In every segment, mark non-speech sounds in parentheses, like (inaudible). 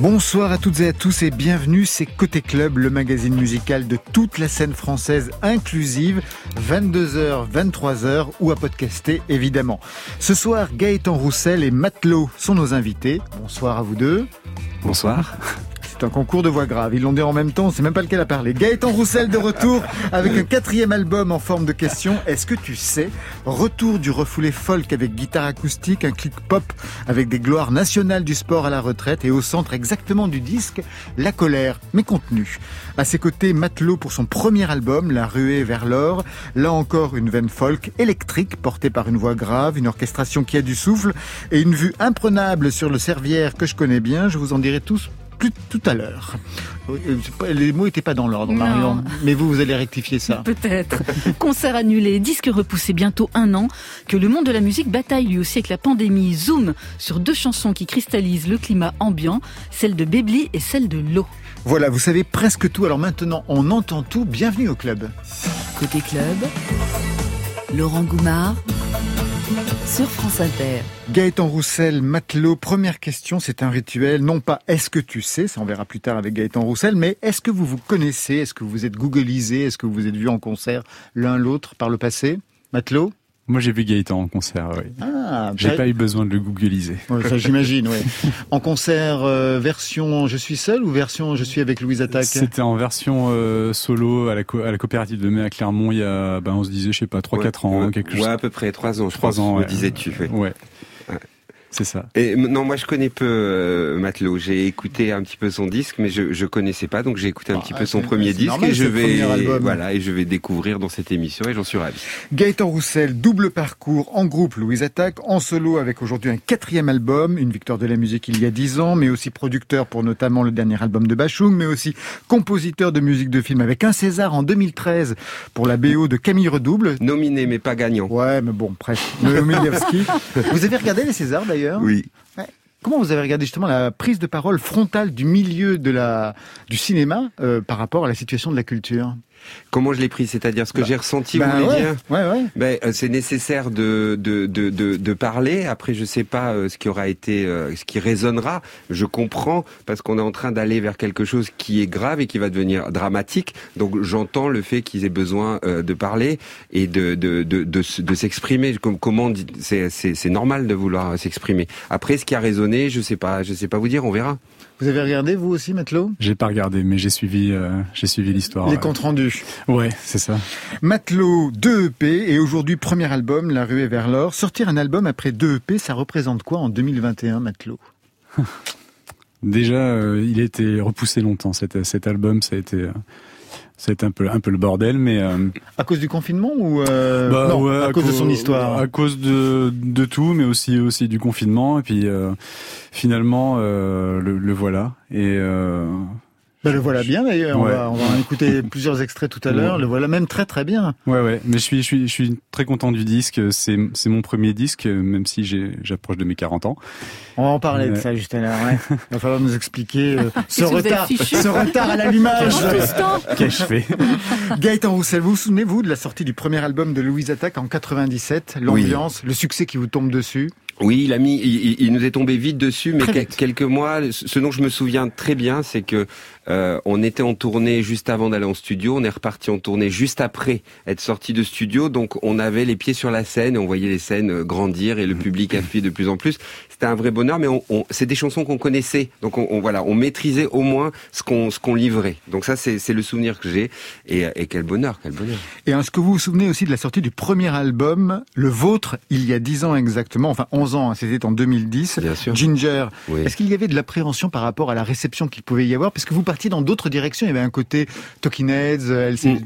Bonsoir à toutes et à tous et bienvenue, c'est Côté Club, le magazine musical de toute la scène française inclusive, 22h, 23h ou à podcaster évidemment. Ce soir, Gaëtan Roussel et Matelot sont nos invités. Bonsoir à vous deux. Bonsoir. C'est un concours de voix grave. Ils l'ont dit en même temps, c'est même pas lequel a parlé. Gaëtan Roussel de retour avec un quatrième album en forme de question. Est-ce que tu sais Retour du refoulé folk avec guitare acoustique, un clic pop avec des gloires nationales du sport à la retraite et au centre exactement du disque, la colère, mais contenu. À ses côtés, Matelot pour son premier album, La ruée vers l'or. Là encore, une veine folk électrique portée par une voix grave, une orchestration qui a du souffle et une vue imprenable sur le Servière que je connais bien. Je vous en dirai tous plus tout à l'heure. Les mots n'étaient pas dans l'ordre, Marion. Mais vous, vous allez rectifier ça. (laughs) Peut-être. Concert annulé, disque repoussé bientôt un an, que le monde de la musique bataille lui aussi avec la pandémie. Zoom sur deux chansons qui cristallisent le climat ambiant, celle de Bébli et celle de l'eau. Voilà, vous savez presque tout. Alors maintenant, on entend tout. Bienvenue au club. Côté club, Laurent Goumard sur France Inter. Gaëtan Roussel, matelot, première question, c'est un rituel, non pas est-ce que tu sais, ça on verra plus tard avec Gaëtan Roussel, mais est-ce que vous vous connaissez, est-ce que vous êtes googlisé, est-ce que vous êtes vu en concert l'un l'autre par le passé? Matelot? Moi, j'ai vu Gaëtan en concert, oui. Ah, j'ai pas eu besoin de le googliser. ça, j'imagine, oui. (laughs) En concert, euh, version je suis seul ou version je suis avec Louise Attaque? C'était en version euh, solo à la, à la coopérative de mai à Clermont il y a, ben, on se disait, je sais pas, 3-4 ans, quelque chose. Ouais, à peu près 3 ans, je 3 ans, me disais-tu. ouais. C'est ça. Et non, moi je connais peu euh, Matelot. J'ai écouté un petit peu son disque, mais je je connaissais pas, donc j'ai écouté un bah, petit peu son premier disque et je vais voilà et je vais découvrir dans cette émission et j'en suis ravi. Gaëtan Roussel, double parcours en groupe Louise Attaque, en solo avec aujourd'hui un quatrième album, une victoire de la musique il y a dix ans, mais aussi producteur pour notamment le dernier album de Bachung, mais aussi compositeur de musique de film avec un César en 2013 pour la BO de Camille Redouble. Nominé mais pas gagnant. Ouais, mais bon, presque. (laughs) Vous avez regardé les Césars d'ailleurs? Oui. Comment vous avez regardé justement la prise de parole frontale du milieu de la, du cinéma euh, par rapport à la situation de la culture? Comment je l'ai pris C'est-à-dire ce que bah, j'ai ressenti, vous bah voulez dire ouais, ouais. Ben, euh, c'est nécessaire de, de, de, de, de parler. Après, je sais pas euh, ce qui aura été, euh, ce qui résonnera. Je comprends parce qu'on est en train d'aller vers quelque chose qui est grave et qui va devenir dramatique. Donc, j'entends le fait qu'ils aient besoin de parler et de, de, de, de, s'exprimer. Comment c'est normal de vouloir s'exprimer. Après, ce qui a résonné, je sais pas, je sais pas vous dire. On verra. Vous avez regardé vous aussi, Matelot? J'ai pas regardé, mais j'ai suivi, euh, j'ai suivi l'histoire. Les comptes rendus. Ouais, c'est ça. Matelot, 2 EP et aujourd'hui premier album, La Ruée vers l'or. Sortir un album après 2 EP, ça représente quoi en 2021, Matelot? (laughs) Déjà, euh, il a été repoussé longtemps. Cet, cet album, ça a été. Euh, c'est un peu un peu le bordel, mais euh, à cause du confinement ou euh, bah, non, à, cause de son histoire, à cause de, de tout, mais aussi aussi du confinement. Et puis euh, finalement le, le, voilà. Et ben, le voilà bien d'ailleurs. On, va, on va en écouter plusieurs extraits tout à l'heure. Le voilà même très très bien. Ouais ouais. Mais je suis je suis je suis très content du disque. C'est c'est mon premier disque, même si j'ai j'approche de mes 40 ans. On va en parler de ça juste à l'heure. Ouais. Il (laughs) va falloir nous expliquer euh, (laughs) ce retard, ce retard à l'allumage. Qu'ai-je fait (laughs) Gaëtan Roussel, vous vous souvenez vous de la sortie du premier album de Louise Attaque en 97, l'ambiance, le succès qui vous tombe dessus? Oui, il a mis, il, nous est tombé vite dessus, mais quelques mois. Ce dont je me souviens très bien, c'est que euh, on était en tournée juste avant d'aller en studio, on est reparti en tournée juste après être sorti de studio, donc on avait les pieds sur la scène et on voyait les scènes euh, grandir et le public affluer de plus en plus. C'était un vrai bonheur, mais on, c'est des chansons qu'on connaissait, donc on, voilà, on maîtrisait au moins ce qu'on ce qu'on livrait. Donc ça, c'est le souvenir que j'ai et, et, quel bonheur, quel bonheur. Et est-ce que vous vous souvenez aussi de la sortie du premier album, le vôtre, il y a dix ans exactement, enfin 11 ans, hein, c'était en 2010. Bien sûr. Ginger. Est-ce qu'il y avait de l'appréhension par rapport à la réception qu'il pouvait y avoir, parce que vous partiez dans d'autres directions, il y avait un côté Talking Heads, LC...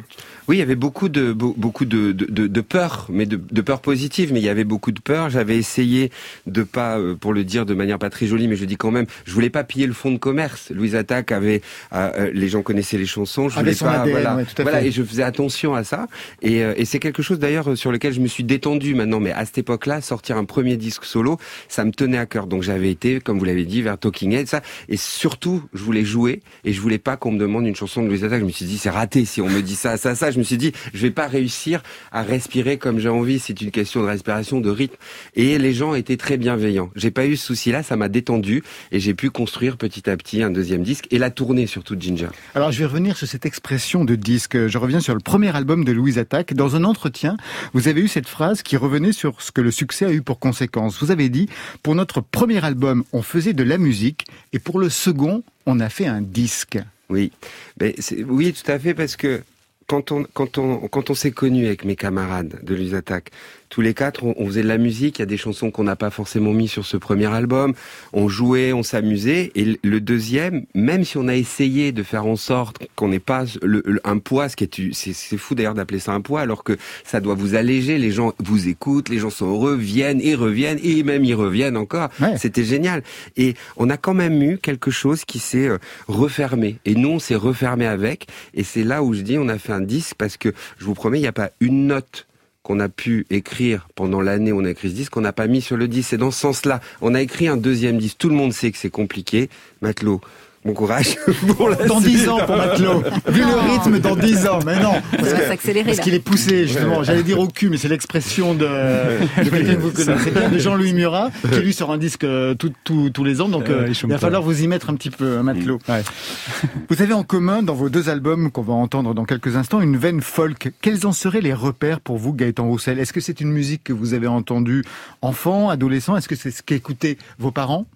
Oui, il y avait beaucoup de beaucoup de, de, de peur, mais de, de, peur positive. Mais il y avait beaucoup de peur. J'avais essayé de pas, euh, pour le dire de manière pas très jolie, mais je dis quand même, je voulais pas piller le fonds de commerce. Louise Attaque avait, euh, euh, les gens connaissaient les chansons. Je voulais pas, voilà, voilà, et je faisais attention à ça. Et, et c'est quelque chose d'ailleurs sur lequel je me suis détendu maintenant. Mais à cette époque-là, sortir un premier disque solo, ça me tenait à cœur. Donc j'avais été, comme vous l'avez dit, vers Talking Head, ça. Et surtout, je voulais jouer et je voulais pas qu'on me demande une chanson de Louise Attaque. Je me suis dit c'est raté si on me dit ça, ça, ça. Je me suis dit je vais pas réussir à respirer comme j'ai envie. C'est une question de respiration, de rythme. Et les gens étaient très bienveillants. J'ai pas eu ce souci-là, ça m'a détendu et j'ai pu construire petit à petit un deuxième disque et la tournée surtout de Ginger. Alors je vais revenir sur cette expression de disque. Je reviens sur le premier album de Louise Attaque. Dans un entretien, vous avez eu cette phrase qui revenait sur ce que le succès a eu pour conséquence. Vous avez dit pour notre premier album, on faisait de la musique et pour le second, on a fait un disque. Oui, mais oui, tout à fait, parce que quand on, quand on, quand on s'est connu avec mes camarades de l'USATAC, tous les quatre, on, faisait de la musique. Il y a des chansons qu'on n'a pas forcément mis sur ce premier album. On jouait, on s'amusait. Et le deuxième, même si on a essayé de faire en sorte qu'on n'ait pas le, un poids, ce qui est, c'est fou d'ailleurs d'appeler ça un poids, alors que ça doit vous alléger. Les gens vous écoutent, les gens sont heureux, viennent et reviennent et même ils reviennent encore. C'était génial. Et on a quand même eu quelque chose qui s'est euh, refermé. Et nous, on s'est refermé avec. Et c'est là où je dis, on a fait un disque parce que je vous promets, il n'y a pas une note qu'on a pu écrire pendant l'année où on a écrit ce disque, qu'on n'a pas mis sur le disque. C'est dans ce sens-là. On a écrit un deuxième disque. Tout le monde sait que c'est compliqué. Matelot, Bon courage (laughs) pour la Dans dix ans pour Matelot. (laughs) Vu le rythme, dans dix ans. Mais non. Parce, va s'accélérer. Parce qu'il est poussé, justement. J'allais dire au cul, mais c'est l'expression de, de quelqu'un que vous connaissez bien, de Jean-Louis Murat, qui lui sort un disque euh, tous les ans. Donc, euh, il va falloir vous y mettre un petit peu, Matelot. Ouais. (laughs) Vous avez en commun, dans vos deux albums qu'on va entendre dans quelques instants, une veine folk. Quels en seraient les repères pour vous, Gaëtan Roussel? Est-ce que c'est une musique que vous avez entendue enfant, adolescent? Est-ce que c'est ce qu'écoutaient vos parents?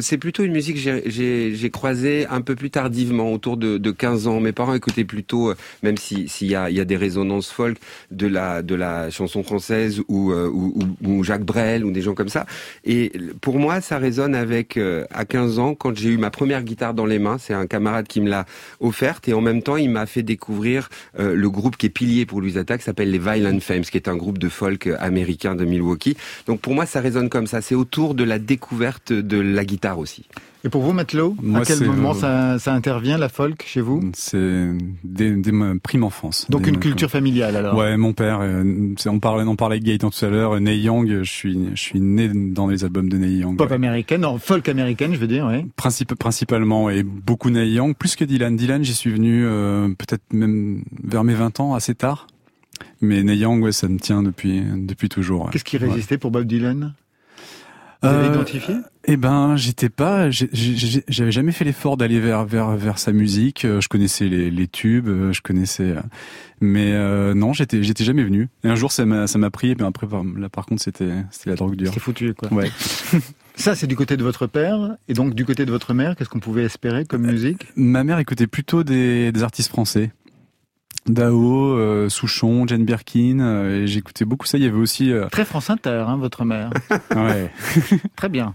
C'est plutôt une musique que j'ai croisée un peu plus tardivement, autour de, de 15 ans. Mes parents écoutaient plutôt, euh, même s'il y, a, y a des résonances folk, de la, de la chanson française ou, euh, ou, ou, Jacques Brel ou des gens comme ça. Et pour moi, ça résonne avec, à 15 ans, quand j'ai eu ma première guitare dans les mains, c'est un camarade qui me l'a offerte et en même temps, il m'a fait découvrir le groupe qui est pilier pour Louise Attaque, s'appelle les Violent Femmes, qui est un groupe de folk américain de Milwaukee. Donc pour moi, ça résonne comme ça. C'est autour de la découverte de la guitare aussi. Et pour vous, Matelot, à quel moment ça, intervient, la folk, chez vous? C'est dès, ma prime enfance. Donc une culture familiale, alors Ouais, mon père, euh, on, parlait, on parlait avec Gaëtan tout à l'heure, Neil Young, je suis, je suis né dans les albums de Neil Young. Pop américaine, non, folk américaine, je veux dire, oui. principalement, et beaucoup Neil Young, plus que Dylan. Dylan, j'y suis venu euh, peut-être même vers mes 20 ans, assez tard. Mais Neil Young, ouais, ça me tient depuis, depuis toujours. Qu'est-ce qui résistait pour Bob Dylan? Vous avez euh, identifié? Eh ben, j'étais pas, j'avais jamais fait l'effort d'aller vers vers vers sa musique. Euh, je connaissais les, les tubes, euh, je connaissais, mais non, j'étais j'étais jamais venu. Et un jour, ça m'a ça m'a pris. Et après, là, par contre, c'était c'était la drogue dure. C'est foutu, quoi. Ouais. (laughs) Ça, c'est du côté de votre père. Et donc, du côté de votre mère, qu'est-ce qu'on pouvait espérer comme musique? Ma mère écoutait plutôt des, des artistes français. Dao, euh, Souchon, Jane Birkin, euh, et j'écoutais beaucoup ça. Il y avait aussi euh, très France Inter, hein, votre mère. (laughs) ouais, (laughs) très bien.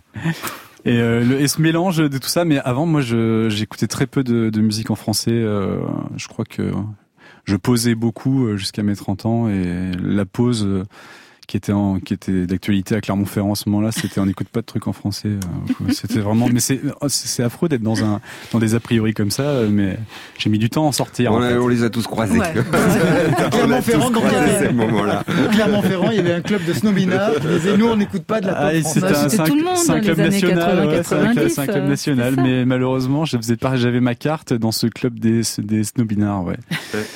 Et, le, et, ce mélange de tout ça, mais avant, moi, j'écoutais très peu de, de, musique en français. je crois que je posais beaucoup jusqu'à mes 30 ans, et la pause qui était en, qui était d'actualité à Clermont-Ferrand en ce moment-là, c'était on n'écoute pas de trucs en français. Euh, (laughs) c'était vraiment, mais c'est c'est affreux d'être dans un dans des a priori comme ça, mais j'ai mis du temps à en sortir. On, on les a tous croisés. (laughs) Clermont-Ferrand, donc Clermont-Ferrand, il y avait un club de snowbinard qui disait nous on n'écoute pas de la pop ah, C'était tout le monde dans les années 80, 90. C'est un club national, mais malheureusement, je faisais pas, j'avais ma carte dans ce club des des snowbinards, ouais.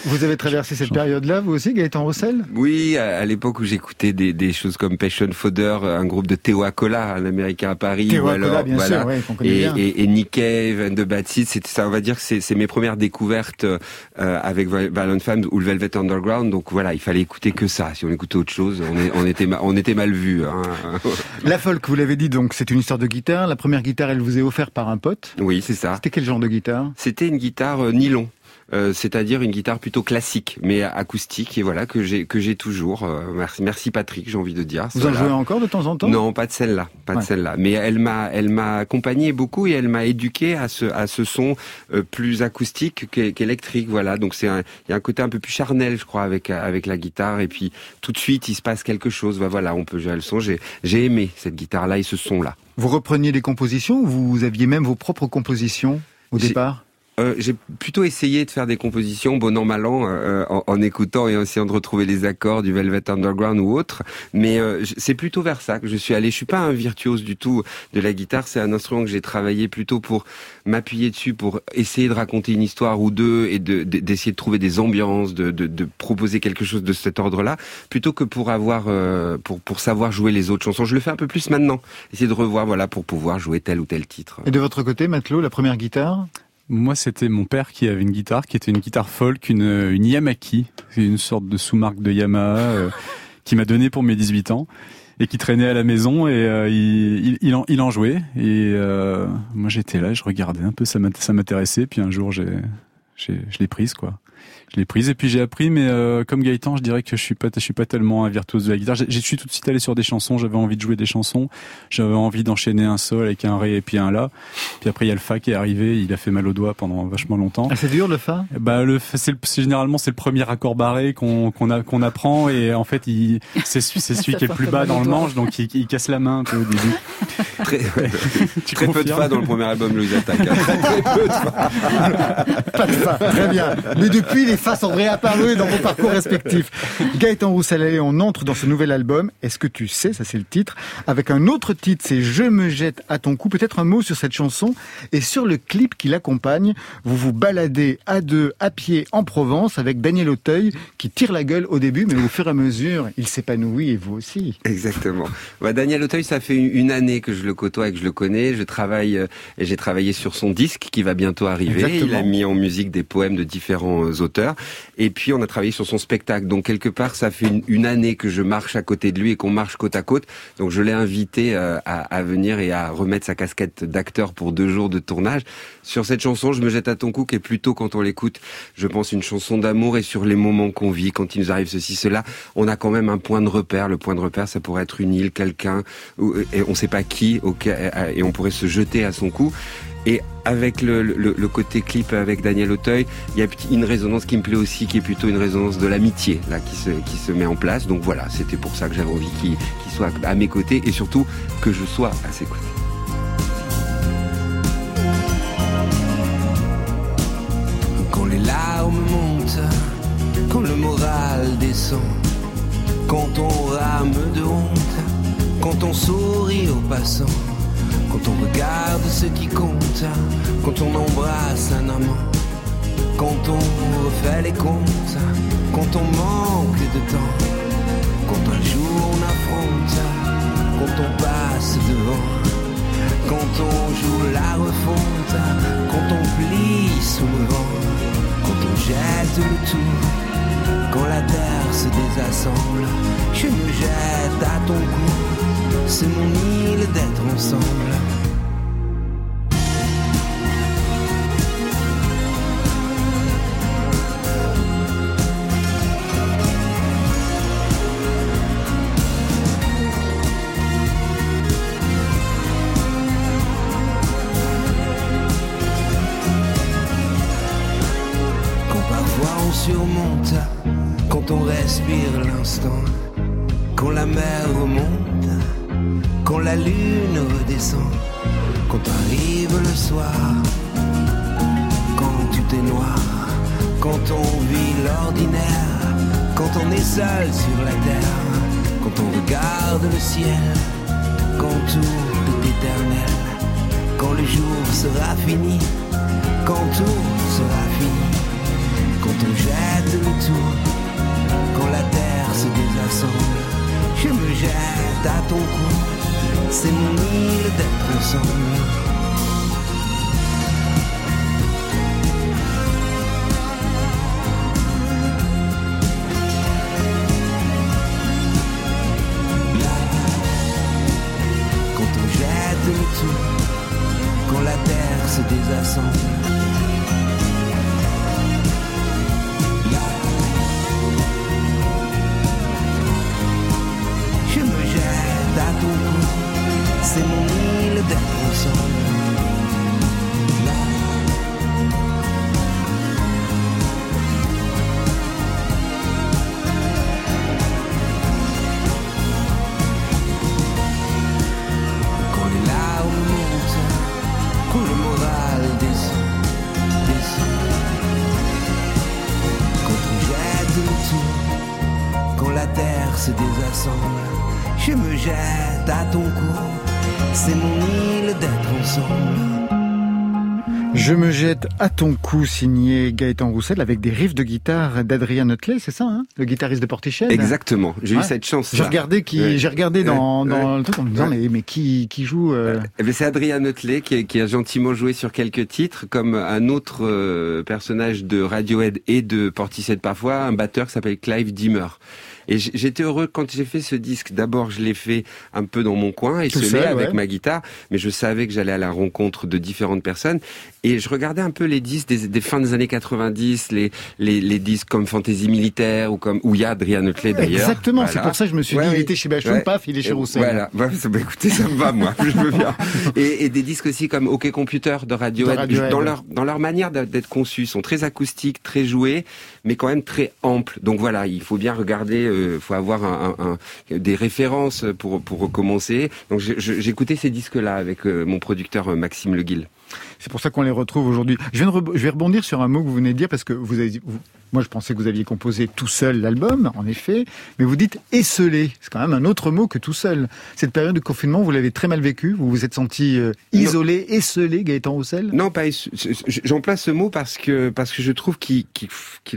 Vous avez traversé cette période-là, vous aussi, Gaëtan Rossel Oui, à l'époque où j'écoutais des des, choses comme Passion Fodder, un groupe de Théo Acola, un américain à Paris. Théo alors, bien voilà, sûr, et, et, et, Nick Cave, and the Bad Seeds, c'était ça, on va dire que c'est mes premières découvertes euh, avec Violent Femmes ou le Velvet Underground. Donc voilà, il fallait écouter que ça. Si on écoutait autre chose, on, est, on était, on était mal vu. Hein. (laughs) La folk, vous l'avez dit, donc c'est une histoire de guitare. La première guitare, elle vous est offerte par un pote. Oui, c'est ça. C'était quel genre de guitare? C'était une guitare euh, nylon. Euh, c'est-à-dire une guitare plutôt classique, mais acoustique, et voilà que j'ai que j'ai toujours. Euh, merci, merci Patrick, j'ai envie de dire. Vous en jouez encore de temps en temps? Non, pas de celle-là, pas de celle-là. Mais elle m'a elle m'a accompagné beaucoup et elle m'a éduqué à ce à ce son euh, plus acoustique qu'électrique. Voilà, donc c'est il y a un côté un peu plus charnel, je crois, avec avec la guitare. Et puis tout de suite, il se passe quelque chose. Bah, voilà, on peut jouer le son. J'ai j'ai aimé cette guitare-là et ce son-là. Vous repreniez des compositions ou vous aviez même vos propres compositions au départ? Euh, j'ai plutôt essayé de faire des compositions bon an mal an euh, en, en, écoutant et en essayant de retrouver les accords du Velvet Underground ou autre. Mais euh, c'est plutôt vers ça que je suis allé. Je suis pas un virtuose du tout de la guitare. C'est un instrument que j'ai travaillé plutôt pour m'appuyer dessus, pour essayer de raconter une histoire ou deux et d'essayer de, trouver des ambiances, de, de, proposer quelque chose de cet ordre-là, plutôt que pour avoir pour pour savoir jouer les autres chansons. Je le fais un peu plus maintenant. Essayer de revoir voilà pour pouvoir jouer tel ou tel titre. Et de votre côté, Matelot, la première guitare? Moi, c'était mon père qui avait une guitare, qui était une guitare folk, une, une Yamaki, une sorte de sous-marque de Yamaha, euh, qui m'a donné pour mes 18 ans et qui traînait à la maison et euh, il, en, jouait. Et euh, moi j'étais là, je regardais un peu, ça m'intéressait, puis un jour j'ai, je l'ai prise quoi je l'ai prise et puis j'ai appris mais euh, comme Gaëtan je dirais que je suis pas je suis pas tellement un virtuose de la guitare. J'ai suis tout de suite allé sur des chansons j'avais envie de jouer des chansons. J'avais envie d'enchaîner un sol avec un ré et puis un la. Puis après il y a le fa qui est arrivé il a fait mal au doigt pendant vachement longtemps. Ah, c'est dur le fa? Bah le c'est généralement c'est le premier accord barré qu'on qu'on a qu'on apprend et en fait il c'est c'est (laughs) celui qui est le plus bas dans le manche donc il, il, casse la main un peu au début. (laughs) Très, très peu de fa dans le premier album Louis Attack hein. (laughs) très peu de fa. Pas de fa. Très bien. Mais depuis les fa sont réapparus dans vos parcours respectifs. Gaëtan Roussel on entre dans ce nouvel album est-ce que tu sais ça c'est le titre avec un autre titre c'est Je me jette à ton cou. Peut-être un mot sur cette chanson et sur le clip qui l'accompagne. Vous vous baladez à deux à pied en Provence avec Daniel Auteuil qui tire la gueule au début mais au fur et à mesure il s'épanouit et vous aussi. Exactement. Bah, Daniel Auteuil ça fait une année que je le côtoie et que je le connais. Je travaille euh, et j'ai travaillé sur son disque qui va bientôt arriver. Il a mis en musique des poèmes de différents euh, Et puis on a travaillé sur son spectacle. Donc quelque part, ça fait une, année que je marche à côté de lui et qu'on marche côte à côte. Donc je l'ai invité euh, à, à, venir et à remettre sa casquette d'acteur pour deux jours de tournage. Sur cette chanson, je me jette à ton cou, qui est plutôt quand on l'écoute, je pense une chanson d'amour et sur les moments qu'on vit, quand il nous arrive ceci, cela, on a quand même un point de repère. Le point de repère, ça pourrait être une île, quelqu'un, et on sait pas qui, et on pourrait se jeter à son cou. Et avec le, côté clip avec Daniel Auteuil, il y a une résonance qui me plaît aussi, qui est plutôt une résonance de l'amitié là qui se, qui se met en place. Donc voilà, c'était pour ça que j'avais envie qu'il soit à mes côtés et surtout que je sois à ses côtés. Quand les larmes montent, quand le moral descend, quand on rame de honte, quand on sourit aux passants quand on regarde ce qui compte, quand on embrasse un amant, quand on refait les comptes, quand on manque de temps, quand un jour on affronte, quand on passe devant, quand on joue la refonte, quand on plie sous le vent, quand on jette le tout, quand la terre se désassemble, je me jette à ton cou c'est mon île d'être ensemble. Quand parfois on surmonte, quand on respire l'instant, quand la mer remonte la lune redescend, quand arrive le soir, quand tout est noir, quand on vit l'ordinaire, quand on est seul sur la terre, quand on regarde le ciel, quand tout est éternel, quand le jour sera fini, quand tout sera fini, quand on jette le tout, quand la terre se désassemble, je me jette à ton cou c'est mon île d'être ensemble. À ton cou, signé Gaëtan Roussel, avec des riffs de guitare d'Adrien Notley, c'est ça, hein le guitariste de Portichet Exactement, j'ai eu cette chance. J'ai regardé, qui, j'ai regardé dans, dans le truc en me disant, mais, mais qui, qui joue euh... ben, C'est Adrien Notley qui, qui, a gentiment joué sur quelques titres, comme un autre euh, personnage de Radiohead et de Portichet parfois, un batteur qui s'appelle Clive Dimmer. Et j'étais heureux quand j'ai fait ce disque. D'abord, je l'ai fait un peu dans mon coin, et seul, avec ma guitare, mais je savais que j'allais à la rencontre de différentes personnes. Et je regardais un peu les disques des, des fins des années 90, les, les, les, disques comme Fantasy Militaire ou comme où il y a Adrien d'ailleurs. Exactement, c'est pour ça que je me suis dit, il était chez Bachon, paf, il est chez Roussel. Voilà, (laughs) bah, écoutez, ça me va moi, (laughs) je veux bien. Et, et, des disques aussi comme OK Computer de Radiohead, Radio dans leur dans leur manière d'être conçus, sont très acoustiques, très joués, mais quand même très amples. Donc voilà, il faut bien regarder euh, faut avoir des références pour pour recommencer. Donc j'écoutais ces disques-là avec euh, mon producteur euh, Maxime Leguil. C'est pour ça qu'on les retrouve aujourd'hui. Je, je, vais rebondir sur un mot que vous venez de dire parce que vous avez, vous, moi, je pensais que vous aviez composé tout seul l'album, en effet, mais vous dites esselé. C'est quand même un autre mot que tout seul. Cette période de confinement, vous l'avez très mal vécu. Vous vous êtes senti euh, isolé, esselé, Gaëtan Roussel? Non, pas. J'emploie ce mot parce que parce que je trouve qu'il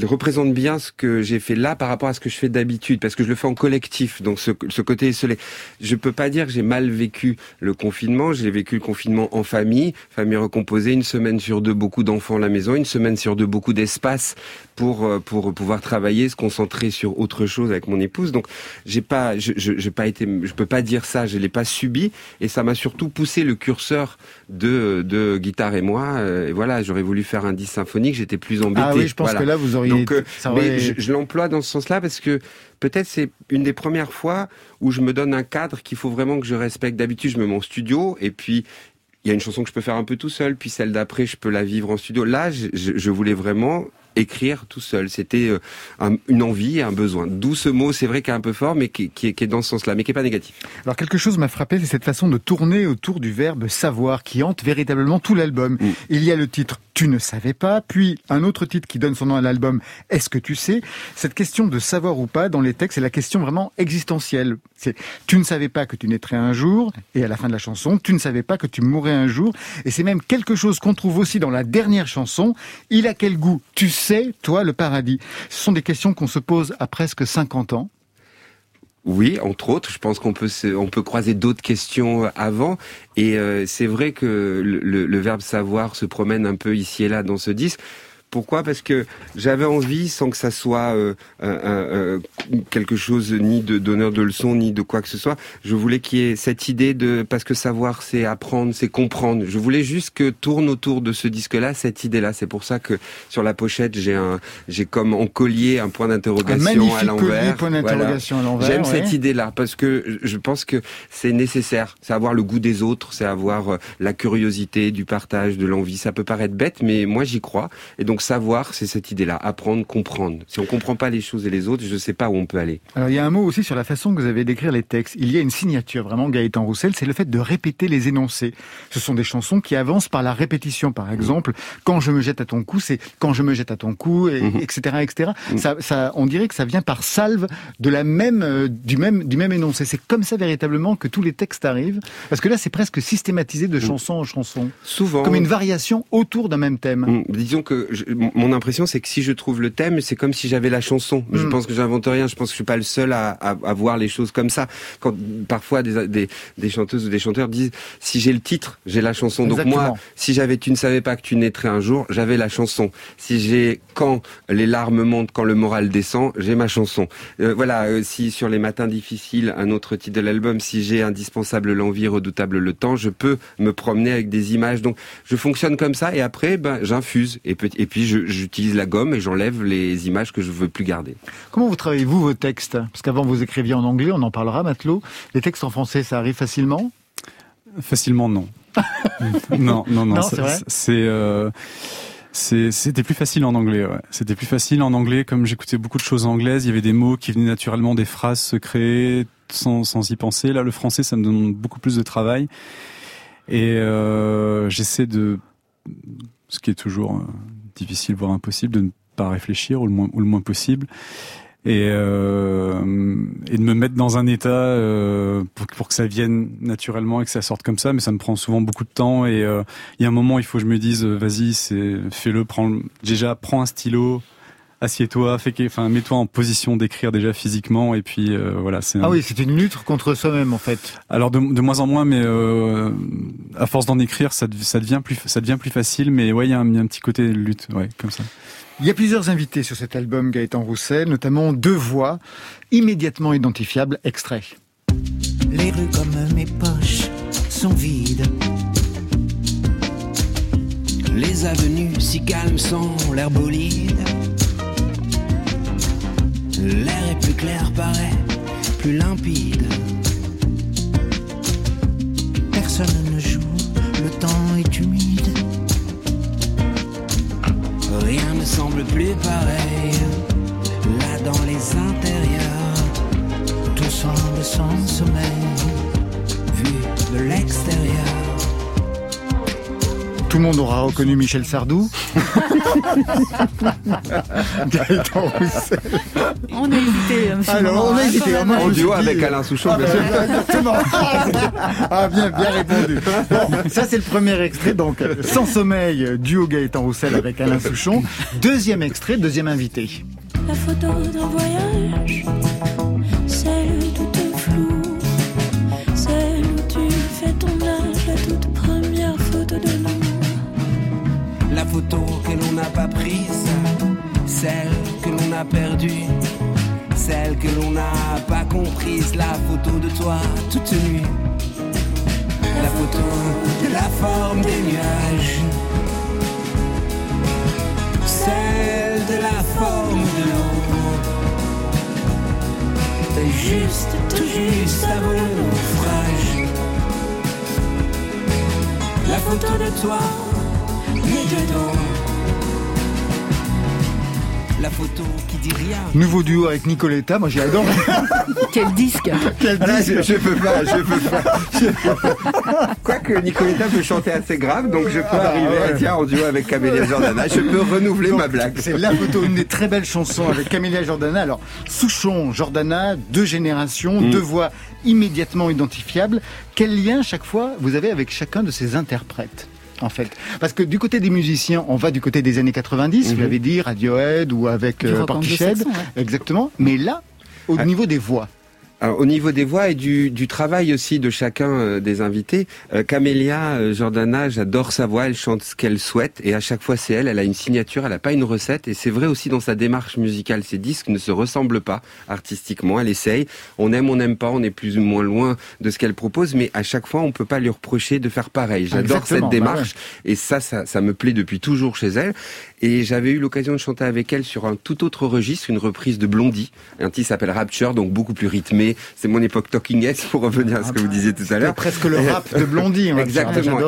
représente bien ce que j'ai fait là par rapport à ce que je fais d'habitude, parce que je le fais en collectif. Donc ce, ce côté esselé, je peux pas dire que j'ai mal vécu le confinement. J'ai vécu le confinement en famille, famille recomposée, une semaine sur deux, beaucoup d'enfants à la maison, une semaine sur deux, beaucoup d'espace pour euh, pour pouvoir travailler, se concentrer sur autre chose avec mon épouse. Donc j'ai pas, je, je, pas été, je peux pas dire ça, je l'ai pas subi, et ça m'a surtout poussé le curseur de de guitare et moi. Euh, et voilà, j'aurais voulu faire un disque symphonique, j'étais plus embêté. Ah oui, je pense que là vous auriez. Donc, euh, mais je, je l'emploie dans ce sens-là parce que peut-être c'est une des premières fois où je me donne un cadre qu'il faut vraiment que je respecte. D'habitude, je me mets en studio et puis il y a une chanson que je peux faire un peu tout seul, puis celle d'après, je peux la vivre en studio. Là, je, je voulais vraiment écrire tout seul. C'était euh, une envie et un besoin. D'où ce mot, c'est vrai, qui est un peu fort, mais qui, qui, qui est dans ce sens-là, mais qui est pas négatif. Alors quelque chose m'a frappé, c'est cette façon de tourner autour du verbe savoir, qui hante véritablement tout l'album. Mm. Il y a le titre Tu ne savais pas, puis un autre titre qui donne son nom à l'album Est-ce que tu sais? Cette question de savoir ou pas dans les textes, c'est la question vraiment existentielle. C'est Tu ne savais pas que tu naîtrais un jour, et à la fin de la chanson, Tu ne savais pas que tu mourrais un jour, et c'est même quelque chose qu'on trouve aussi dans la dernière chanson. Il a quel goût? Tu sais toi, le paradis Ce sont des questions qu'on se pose à presque 50 ans. Oui, entre autres, je pense qu'on peut on peut croiser d'autres questions avant, et euh, c'est vrai que le, le, le, verbe savoir se promène un peu ici et là dans ce disque. Pourquoi? Parce que j'avais envie, sans que ça soit euh, euh, quelque chose ni de donneur de leçons ni de quoi que ce soit, je voulais qu'il y ait cette idée de parce que savoir c'est apprendre, c'est comprendre. Je voulais juste que tourne autour de ce disque-là cette idée-là. C'est pour ça que sur la pochette j'ai un j'ai comme en collier un point d'interrogation à l'envers. Point d'interrogation à l'envers. J'aime cette idée-là parce que je pense que c'est nécessaire. C'est avoir le goût des autres, c'est avoir euh, la curiosité, du partage, de l'envie. Ça peut paraître bête, mais moi j'y crois. Et donc donc savoir, c'est cette idée-là, apprendre, comprendre. Si on comprend pas les choses et les autres, je ne sais pas où on peut aller. Alors il y a un mot aussi sur la façon que vous avez d'écrire les textes. Il y a une signature vraiment Gaëtan Roussel, c'est le fait de répéter les énoncés. Ce sont des chansons qui avancent par la répétition. Par exemple, quand je me jette à ton cou, c'est quand je me jette à ton cou, et, etc., etc. Mhm. Ça, ça, on dirait que ça vient par salve de la même, euh, du même, du même énoncé. C'est comme ça véritablement que tous les textes arrivent. Parce que là, c'est presque systématisé de chanson en chanson. Souvent. Comme une variation autour d'un même thème. Disons que je, mon impression, c'est que si je trouve le thème, c'est comme si j'avais la chanson. Je hmm. pense que j'invente rien. Je pense que je suis pas le seul à, à, à, voir les choses comme ça. Quand parfois des, des, des chanteuses ou des chanteurs disent si j'ai le titre, j'ai la chanson. Donc moi, si j'avais tu ne savais pas que tu naîtrais un jour, j'avais la chanson. Si j'ai quand les larmes montent, quand le moral descend, j'ai ma chanson. Euh, voilà. Euh, si sur les matins difficiles, un autre titre de l'album, si j'ai indispensable l'envie, redoutable le temps, je peux me promener avec des images. Donc je fonctionne comme ça et après, ben j'infuse et, et puis je, j'utilise la gomme et j'enlève les images que je veux plus garder. Comment vous travaillez-vous vos textes? Parce qu'avant vous écriviez en anglais, on en parlera, Matelot. Les textes en français, ça arrive facilement? Facilement, (laughs) non. non, non, non. c'est euh, c'était plus facile en anglais. Ouais. C'était plus facile en anglais, comme j'écoutais beaucoup de choses anglaises. Il y avait des mots qui venaient naturellement, des phrases se créer sans, sans y penser. Là, le français, ça me demande beaucoup plus de travail. Et euh, j'essaie de, ce qui est toujours euh, difficile, voire impossible, de ne pas réfléchir ou le moins, ou le moins possible. et, euh, et de me mettre dans un état euh, pour, pour, que ça vienne naturellement et que ça sorte comme ça mais ça me prend souvent beaucoup de temps et euh, il y a un moment il faut que je me dise vas-y fais-le prends déjà prends un stylo assieds-toi, fais enfin mets-toi en position d'écrire déjà physiquement et puis euh, voilà. C'est ah oui, c'est une lutte contre soi-même en fait. Alors de, de moins en moins, mais euh, à force d'en écrire, ça, ça devient plus ça devient plus facile. Mais ouais, il y, a un, y a un petit côté lutte, ouais, comme ça. Il y a plusieurs invités sur cet album Gaëtan Rousset, notamment deux voix immédiatement identifiables. Extrait. Les rues comme mes poches sont vides. Les avenues si calmes sont l'air bolide. L'air est plus clair, paraît plus limpide. Personne ne joue, le temps est humide. Rien ne semble plus pareil. Là dans les intérieurs, tout semble sans sommeil, vu de l'extérieur. Tout le monde aura reconnu Michel Sardou. (laughs) Gaëtan Roussel. On a hésité. Alors, on a hésité. En duo avec Alain Souchon, bien sûr. Exactement. Ah, bien, bien répondu. Bon, ça, c'est le premier extrait. Donc, Sans sommeil, duo Gaëtan Roussel avec Alain Souchon. Deuxième extrait, deuxième invité. La photo d'un voyage pas prise, celle que l'on a perdue, celle que l'on n'a pas comprise, la photo de toi toute nue, la photo de la forme des nuages, celle de la forme de l'eau, juste, tout juste avant le naufrage, la photo de toi la photo qui dit rien. Nouveau duo avec Nicoletta, moi j'ai adoré. (laughs) Quel disque Quel disque je, peux pas, je peux pas. Quoique Nicoletta peut chanter assez grave, donc je peux ah, arriver à dire en duo avec Camélia Jordana. Je peux renouveler ma blague. C'est la photo, une des très belles chansons avec Camélia Jordana. Alors, Souchon, Jordana, deux générations, mm. deux voix immédiatement identifiables. Quel lien chaque fois vous avez avec chacun de ces interprètes? En fait. Parce que du côté des musiciens, on va du côté des années 90, vous mhm. l'avez dit, Radiohead ou avec euh, Portishead. Exactement. Mais là, au ah. niveau des voix, au niveau des voix et du, du travail aussi de chacun euh, des invités, euh, Camélia euh, Jordana, j'adore sa voix, elle chante ce qu'elle souhaite et à chaque fois c'est elle, elle a une signature, elle n'a pas une recette et c'est vrai aussi dans sa démarche musicale. Ses disques ne se ressemblent pas artistiquement, elle essaye, on aime, on n'aime pas, on est plus ou moins loin de ce qu'elle propose, mais à chaque fois on peut pas lui reprocher de faire pareil. J'adore cette bah démarche et ça, ça, ça me plaît depuis toujours chez elle. Et j'avais eu l'occasion de chanter avec elle sur un tout autre registre, une reprise de Blondie. Un titre s'appelle Rapture, donc beaucoup plus rythmé. C'est mon époque Talking Heads, pour revenir à ce que vous disiez tout à l'heure. presque le rap de Blondie. Exactement.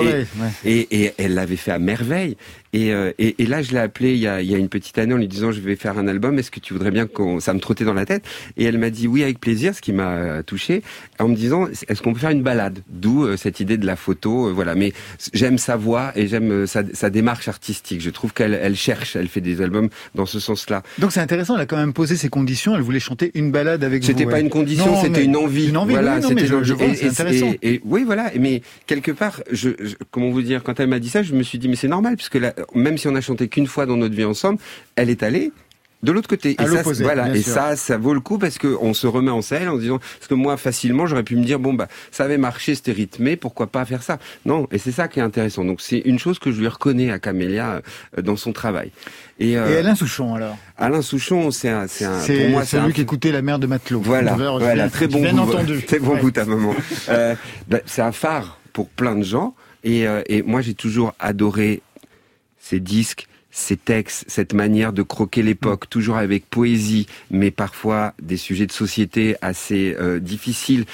et, et, elle l'avait fait à merveille. Et, euh, et, et, là, je l'ai appelée il y, a, il y a une petite année en lui disant je vais faire un album. Est-ce que tu voudrais bien qu'on ça me trottait dans la tête? Et elle m'a dit oui avec plaisir, ce qui m'a euh, touché en me disant est-ce qu'on peut faire une balade? D'où euh, cette idée de la photo, voilà. Mais j'aime sa voix et j'aime sa, sa, démarche artistique. Je trouve qu'elle elle cherche, elle fait des albums dans ce sens-là. Donc c'est intéressant. Elle a quand même posé ses conditions. Elle voulait chanter une balade avec. C'était pas une condition, c'était une envie. Une envie. Voilà, c'était je, je c'est intéressant. Et, oui, voilà. Mais quelque part, je, comment vous dire, quand elle m'a dit ça, je me suis dit mais c'est normal puisque même si on a chanté qu'une fois dans notre vie ensemble, elle est allée de l'autre côté. et ça, voilà. Et ça, ça vaut le coup parce que on se remet en selle en disant, parce que moi, facilement, j'aurais pu me dire, bon, bah, ça avait marché, c'était rythmé, pourquoi pas faire ça? Non. Et c'est ça qui est intéressant. Donc, c'est une chose que je lui reconnais à Camélia euh, dans son travail. Et, euh, Alain Souchon, alors? Alain Souchon, c'est un, c'est un, pour moi, c'est celui qui écoutait la mère de Matelot. Voilà. voilà. Très bon bien entendu. (laughs) Très bon goût à moment. euh, bah, c'est un phare pour plein de gens. Et, euh, et moi, j'ai toujours adoré ces disques ces textes, cette manière de croquer l'époque, toujours avec poésie, mais parfois des sujets de société assez euh, difficiles,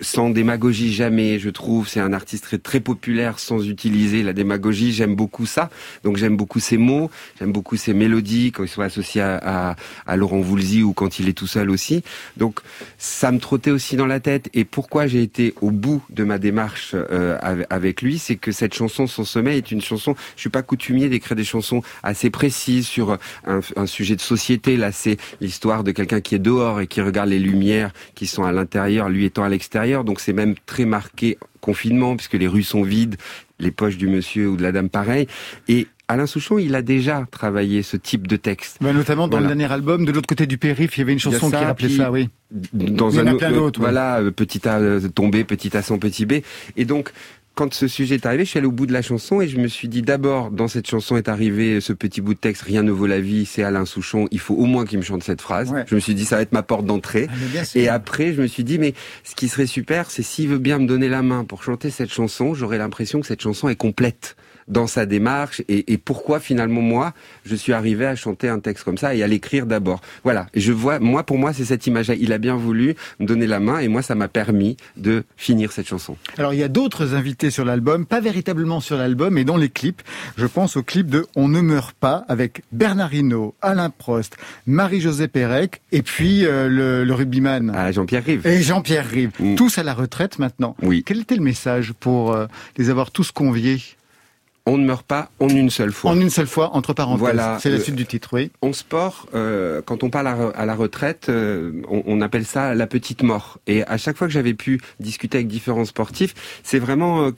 sans démagogie jamais, je trouve. C'est un artiste très, très populaire sans utiliser la démagogie. J'aime beaucoup ça. Donc j'aime beaucoup ses mots, j'aime beaucoup ses mélodies quand il soit associé à, à, Laurent Voulzy ou quand il est tout seul aussi. Donc ça me trottait aussi dans la tête. Et pourquoi j'ai été au bout de ma démarche euh, avec lui, c'est que cette chanson Son sommeil est une chanson. Je suis pas coutumier d'écrire des chansons assez précises sur un, un sujet de société. Là, c'est l'histoire de quelqu'un qui est dehors et qui regarde les lumières qui sont à l'intérieur, lui étant à l'extérieur. Donc c'est même très marqué confinement puisque les rues sont vides, les poches du monsieur ou de la dame pareil. Et Alain Souchon, il a déjà travaillé ce type de texte. Bah, notamment dans le dernier album, de l'autre côté du périph', il y avait une chanson qui rappelait ça, oui. Dans il y en a plein d'autres. Voilà, euh, petit A euh, tombé, petit A sans petit B. Et donc, quand ce sujet est arrivé, je suis allé au bout de la chanson et je me suis dit d'abord, dans cette chanson est arrivé ce petit bout de texte, rien ne vaut la vie, c'est Alain Souchon, il faut au moins qu'il me chante cette phrase. Je me suis dit, ça va être ma porte d'entrée. Ah, et après, je me suis dit, mais ce qui serait super, c'est s'il veut bien me donner la main pour chanter cette chanson, j'aurais l'impression que cette chanson est complète dans sa démarche et, et, pourquoi finalement moi je suis arrivé à chanter un texte comme ça et à l'écrire d'abord. Voilà, je vois moi pour moi c'est cette image-là. Il a bien voulu me donner la main et moi ça m'a permis de finir cette chanson. Alors il y a d'autres invités sur l'album, pas véritablement sur l'album mais dans les clips. Je pense au clip de On ne meurt pas avec Bernard Hinault, Alain Prost, Marie-Josée Pérec et puis euh, le, le rugbyman. Ah, Jean-Pierre Rive. Et Jean-Pierre Rive. Mm. Tous à la retraite maintenant. Oui. Quel était le message pour euh, les avoir tous conviés? On ne meurt pas en une seule fois. En une seule fois, entre parenthèses. Voilà, c'est la euh, suite du titre, oui. En sport, euh, quand on parle à, la retraite, euh, on, appelle ça la petite mort. Et à chaque fois que j'avais pu discuter avec différents sportifs, c'est vraiment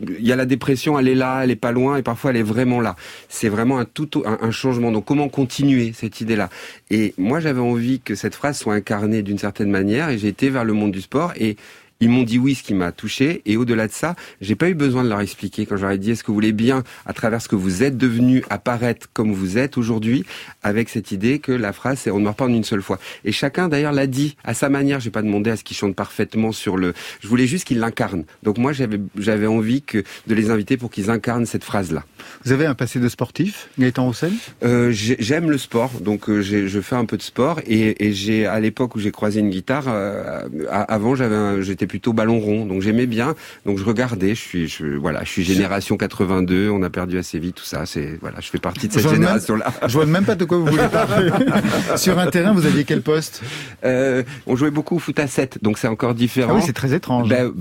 il y a la dépression, elle est là, elle est pas loin, et parfois elle est vraiment là. C'est vraiment un tout un, changement. Donc comment continuer cette idée-là? Et moi, j'avais envie que cette phrase soit incarnée d'une certaine manière, et j'ai été vers le monde du sport et ils m'ont dit oui, ce qui m'a touché. Et au-delà de ça, j'ai pas eu besoin de leur expliquer quand j'aurais dit est-ce que vous voulez bien, à travers ce que vous êtes devenu, apparaître comme vous êtes aujourd'hui, avec cette idée que la phrase c'est on ne meurt pas en une seule fois. Et chacun d'ailleurs l'a dit à sa manière. J'ai pas demandé à ce qu'ils chantent parfaitement sur le. Je voulais juste qu'ils l'incarnent. Donc moi j'avais j'avais envie que de les inviter pour qu'ils incarnent cette phrase là. Vous avez un passé de sportif, Gaëtan Roussel? Euh, J'aime le sport, donc euh, je fais un peu de sport et, et j'ai à l'époque où j'ai croisé une guitare, euh, avant j'avais j'étais plutôt ballon rond, donc j'aimais bien, donc je regardais. Je suis, je, voilà, je suis génération 82. On a perdu assez vite tout ça. C'est voilà, je fais partie de cette génération-là. Je vois même pas de quoi vous voulez parler. (laughs) Sur un terrain, vous aviez quel poste? Euh, On jouait beaucoup au foot à 7, donc c'est encore différent. Ah oui, c'est très étrange. Ben,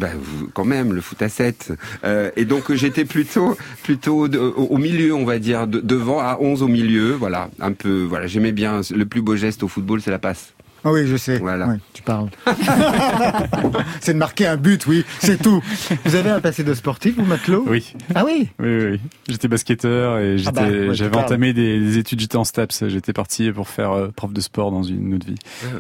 quand même, le foot à 7. Euh, et donc j'étais plutôt, plutôt au, milieu, on va dire, devant à 11 au milieu. Voilà, un peu. Voilà, j'aimais bien. Le plus beau geste au football, c'est la passe. Ah oui, je sais. Voilà. tu parles. (laughs) c'est de marquer un but, oui, c'est tout. Vous avez un passé de sportif, vous, Matelot Oui. Ah oui Oui, oui. J'étais basketteur et ah bah, j'avais entamé des, études, j'étais en STAPS. J'étais parti pour faire euh, prof de sport dans une autre vie,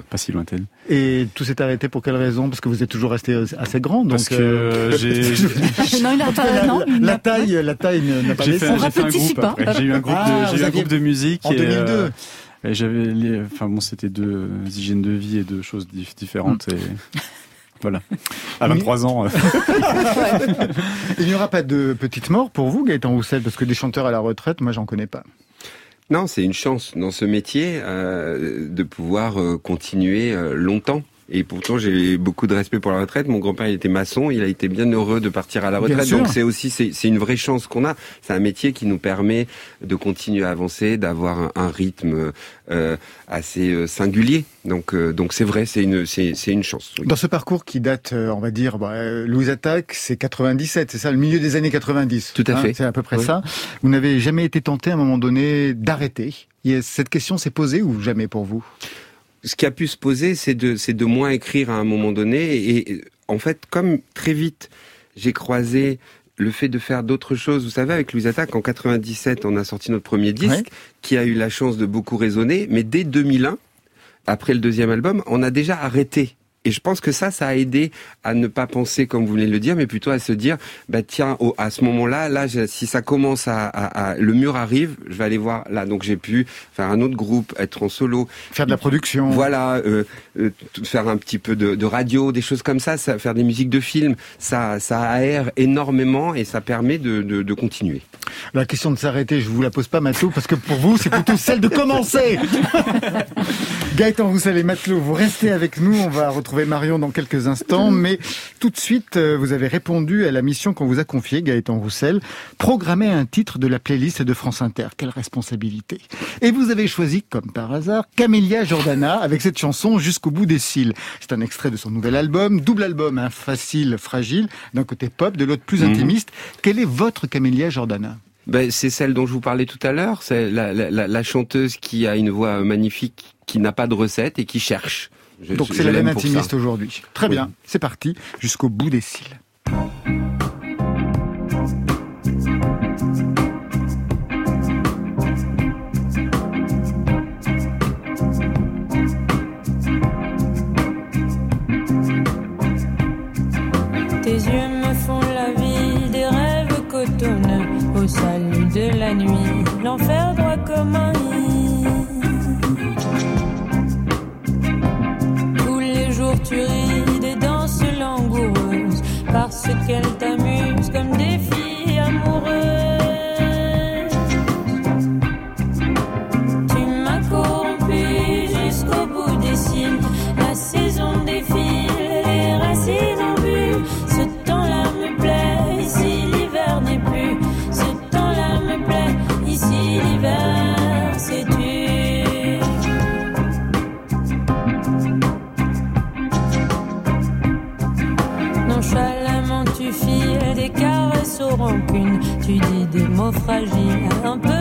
pas si lointaine. Et tout s'est arrêté pour quelle raison? Parce que vous êtes toujours resté assez grand. Donc Parce que euh, j'ai... (laughs) non, il a pas, non, la, taille, la taille n'a pas laissé. J'ai eu un groupe, de, j'ai eu un groupe de musique. En 2002 et j'avais, enfin bon, c'était deux hygiènes de vie et deux choses différentes. Mm. Et (laughs) voilà. À 23 ans. Euh. (laughs) Il n'y aura pas de petite mort pour vous, Gaëtan Roussel, parce que des chanteurs à la retraite, moi, j'en connais pas. Non, c'est une chance dans ce métier euh, de pouvoir euh, continuer euh, longtemps. Et pourtant, j'ai beaucoup de respect pour la retraite. Mon grand-père, il était maçon. Il a été bien heureux de partir à la retraite. Donc, c'est aussi, c'est une vraie chance qu'on a. C'est un métier qui nous permet de continuer à avancer, d'avoir un, rythme euh, assez euh, singulier. Donc, euh, donc c'est vrai, c'est une, c'est une chance. Dans ce parcours qui date, on va dire, bah, Louise Attaque, c'est 97, c'est ça, le milieu des années 90. Tout à hein, fait. C'est à peu près ça. Vous n'avez jamais été tenté à un moment donné d'arrêter? Cette question s'est posée ou jamais pour vous? Ce qui a pu se poser, c'est de, c'est de moins écrire à un moment donné. Et, en fait, comme très vite, j'ai croisé le fait de faire d'autres choses. Vous savez, avec Louise Attaque, en 97, on a sorti notre premier disque, qui a eu la chance de beaucoup résonner. Mais dès 2001, après le deuxième album, on a déjà arrêté et je pense que ça, ça a aidé à ne pas penser comme vous venez de le dire, mais plutôt à se dire, bah tiens, à ce moment-là, là, si ça commence à, le mur arrive, je vais aller voir là. Donc j'ai pu faire un autre groupe, être en solo, faire de la production, voilà, euh, euh, faire un petit peu de, radio, des choses comme ça, ça, faire des musiques de films, ça, ça aère énormément et ça permet de, de, continuer. La question de s'arrêter, je vous la pose pas, Mathieu, parce que pour vous, c'est plutôt celle de commencer. (laughs) Gaëtan Roussel et Matelot, vous restez avec nous. On va retrouver Marion dans quelques instants. Mais tout de suite, euh, vous avez répondu à la mission qu'on vous a confiée, Gaëtan Roussel. Programmer un titre de la playlist de France Inter. Quelle responsabilité. Et vous avez choisi, comme par hasard, Camélia Jordana avec cette chanson Jusqu'au bout des cils. C'est un extrait de son nouvel album, double album, hein, facile, fragile, d'un côté pop, de l'autre plus mhm. intimiste. Quelle est votre Camélia Jordana ben, c'est celle dont je vous parlais tout à l'heure. C'est la, la, la, chanteuse qui a une voix magnifique, qui n'a pas de recette et qui cherche. Donc c'est la même intimiste aujourd'hui. Très bien, c'est parti, jusqu'au bout des cils. Tes yeux me font la vie des rêves cotonneux au salut de la nuit, frase que él también fragiles, un peu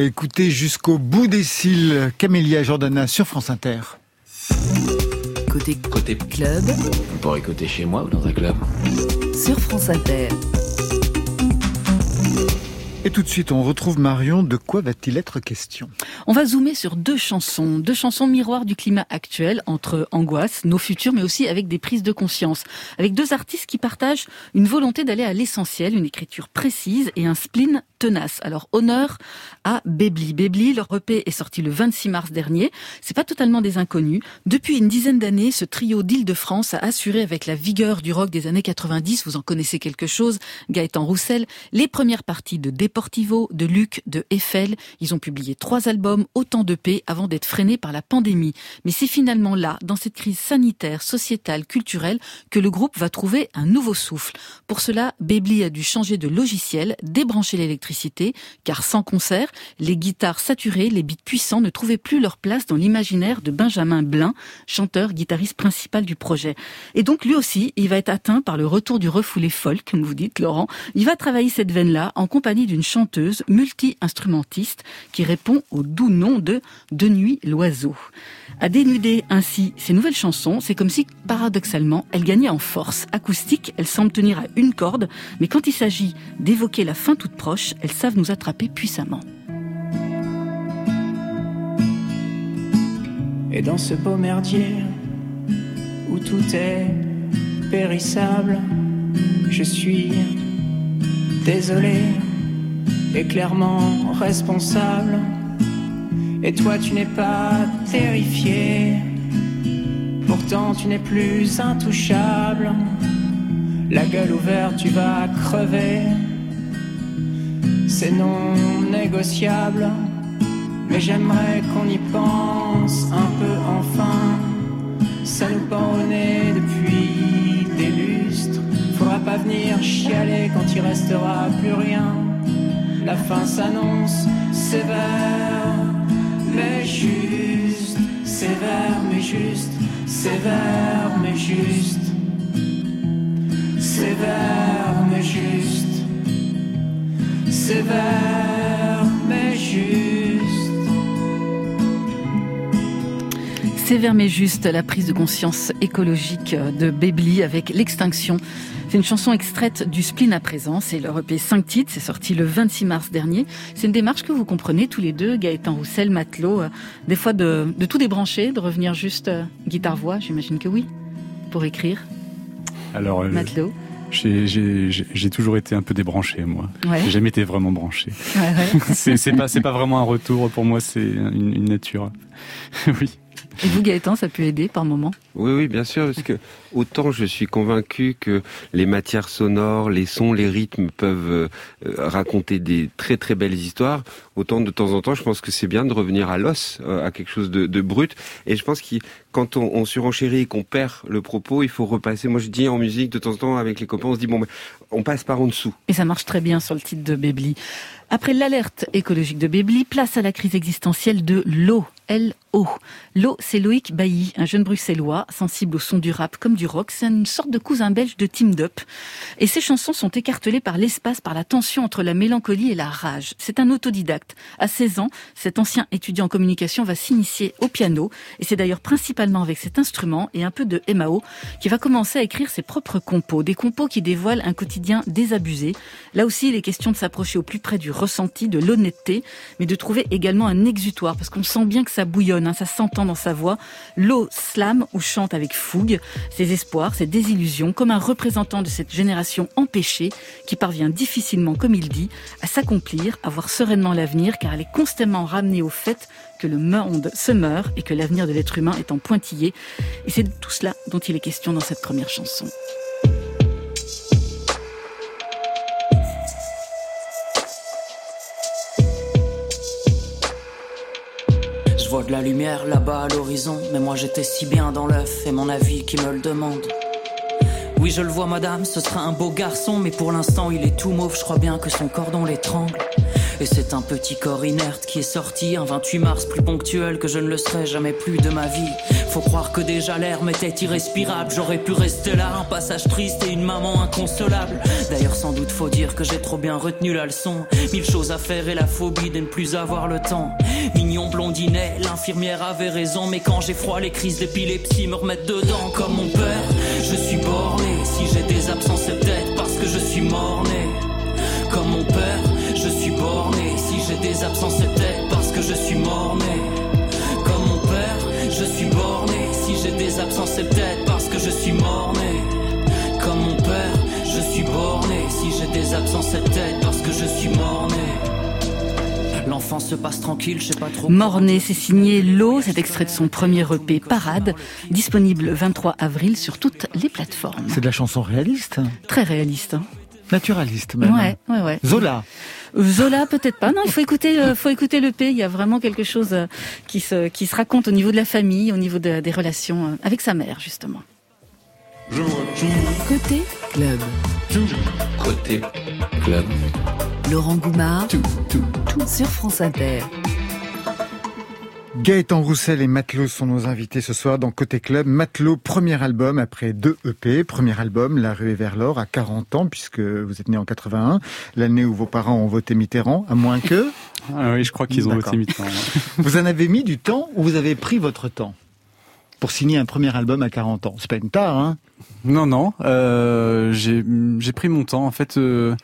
écouter jusqu'au bout des cils Camélia Jordana sur France Inter. Côté, côté club. On pourrait écouter chez moi ou dans un club. Sur France Inter. Et tout de suite, on retrouve Marion. De quoi va-t-il être question? On va zoomer sur deux chansons, deux chansons miroirs du climat actuel, entre angoisse, nos futurs, mais aussi avec des prises de conscience, avec deux artistes qui partagent une volonté d'aller à l'essentiel, une écriture précise et un spleen tenace. Alors honneur à Bebli. Bebli, leur EP est sorti le 26 mars dernier. C'est pas totalement des inconnus. Depuis une dizaine d'années, ce trio d'Île-de-France a assuré avec la vigueur du rock des années 90, vous en connaissez quelque chose, Gaëtan Roussel, les premières parties de Portivo, de Luc, de Eiffel. Ils ont publié trois albums, autant de paix, avant d'être freinés par la pandémie. Mais c'est finalement là, dans cette crise sanitaire, sociétale, culturelle, que le groupe va trouver un nouveau souffle. Pour cela, Bebli a dû changer de logiciel, débrancher l'électricité, car sans concert, les guitares saturées, les beats puissants ne trouvaient plus leur place dans l'imaginaire de Benjamin Blin, chanteur, guitariste principal du projet. Et donc lui aussi, il va être atteint par le retour du refoulé folk, comme vous dites, Laurent. Il va travailler cette veine-là en compagnie d'une chanteuse multi-instrumentiste qui répond au doux nom de De Nuit l'Oiseau. À dénuder ainsi ses nouvelles chansons, c'est comme si, paradoxalement, elle gagnait en force. Acoustique, elle semble tenir à une corde, mais quand il s'agit d'évoquer la fin toute proche, elles savent nous attraper puissamment. Et dans ce beau merdier où tout est périssable, je suis désolé et clairement responsable. Et toi tu n'es pas terrifié, pourtant tu n'es plus intouchable. La gueule ouverte, tu vas crever, c'est non négociable. Mais j'aimerais qu'on y pense un peu enfin. Ça nous pend au nez depuis des lustres. Faudra pas venir chialer quand il restera plus rien. La fin s'annonce sévère, mais juste. Sévère, mais juste. Sévère, mais juste. Sévère, mais juste. Sévère, mais juste. Sévère mais juste, la prise de conscience écologique de Bébli avec l'extinction. C'est une chanson extraite du Spleen à présent, c'est leur EP 5 titres, c'est sorti le 26 mars dernier. C'est une démarche que vous comprenez tous les deux, Gaëtan Roussel, Matelot, euh, des fois de, de tout débrancher, de revenir juste euh, guitare-voix, j'imagine que oui, pour écrire. Alors, euh, Matelot. J'ai- toujours été un peu débranché, moi. Ouais. J'ai jamais été vraiment branché. Ouais, ouais. (laughs) c'est pas, vraiment un retour pour moi, c'est une, une nature. (laughs) oui. Et vous, Gaëtan, ça peut aider par moment Oui, oui, bien sûr, parce que autant je suis convaincu que les matières sonores, les sons, les rythmes peuvent euh, raconter des très très belles histoires, autant de temps en temps, je pense que c'est bien de revenir à l'os, euh, à quelque chose de, de brut. Et je pense que quand on, on surenchérit et qu'on perd le propos, il faut repasser. Moi, je dis en musique de temps en temps avec les copains, on se dit bon, on passe par en dessous. Et ça marche très bien sur le titre de Bébli. Après l'alerte écologique de Bébli, place à la crise existentielle de l'eau. L-O. L'eau, c'est Loïc Bailly, un jeune bruxellois, sensible au son du rap comme du rock. C'est une sorte de cousin belge de Team Up. Et ses chansons sont écartelées par l'espace, par la tension entre la mélancolie et la rage. C'est un autodidacte. À 16 ans, cet ancien étudiant en communication va s'initier au piano. Et c'est d'ailleurs principalement avec cet instrument et un peu de MAO qu'il va commencer à écrire ses propres compos. Des compos qui dévoilent un quotidien désabusé. Là aussi, il est question de s'approcher au plus près du ressenti, de l'honnêteté, mais de trouver également un exutoire, parce qu'on sent bien que ça bouillonne, hein, ça s'entend dans sa voix. L'eau slame ou chante avec fougue ses espoirs, ses désillusions, comme un représentant de cette génération empêchée qui parvient difficilement, comme il dit, à s'accomplir, à voir sereinement l'avenir, car elle est constamment ramenée au fait que le monde se meurt et que l'avenir de l'être humain est en pointillé. Et c'est de tout cela dont il est question dans cette première chanson. Vois de la lumière là-bas à l'horizon, mais moi j'étais si bien dans l'œuf et mon avis qui me le demande. Oui, je le vois, madame, ce sera un beau garçon, mais pour l'instant il est tout mauve, je crois bien que son cordon l'étrangle. Et c'est un petit corps inerte qui est sorti un 28 mars plus ponctuel que je ne le serai jamais plus de ma vie. Faut croire que déjà l'air m'était irrespirable, j'aurais pu rester là, un passage triste et une maman inconsolable. D'ailleurs, sans doute faut dire que j'ai trop bien retenu la leçon. Mille choses à faire et la phobie de ne plus avoir le temps. Mignon blondinet, l'infirmière avait raison, mais quand j'ai froid, les crises d'épilepsie me remettent dedans comme mon père. Je suis borné, si j'ai des absences, c'est peut-être parce que je suis mort-né. Comme mon père, je suis borné. Si j'ai des absences, c'est peut-être parce que je suis mort-né. Je suis borné. Si j'ai des absences, c'est peut-être parce que je suis mort-né. Comme mon père, je suis borné. Si j'ai des absences, c'est peut-être parce que je suis mort-né. L'enfant se passe tranquille, je sais pas trop. Mornay, c'est signé L'eau, cet extrait de son premier EP Parade, disponible le 23 avril sur toutes les plateformes. C'est de la chanson réaliste, Très réaliste. hein. naturaliste même. Ouais, ouais, ouais. Zola. Zola peut-être pas. Non, il faut écouter, euh, faut écouter le P. Il y a vraiment quelque chose euh, qui se, qui se raconte au niveau de la famille, au niveau de- des relations euh, avec sa mère justement. Côté club. Côté club. Laurent Goumard. Sur France Inter. Gaëtan Roussel et Matelot sont nos invités ce soir dans Côté Club. Matelot, premier album après deux EP. Premier album, La rue est vers l'or, à 40 ans, puisque vous êtes né en 81, l'année où vos parents ont voté Mitterrand, à moins que... (laughs) Ah oui, je crois qu'ils ont voté Mitterrand. (laughs) Vous en avez mis du temps ou vous avez pris votre temps pour signer un premier album à 40 ans? C'est pas une tare, hein Non, non, euh, j'ai j'ai pris mon temps. En fait, euh,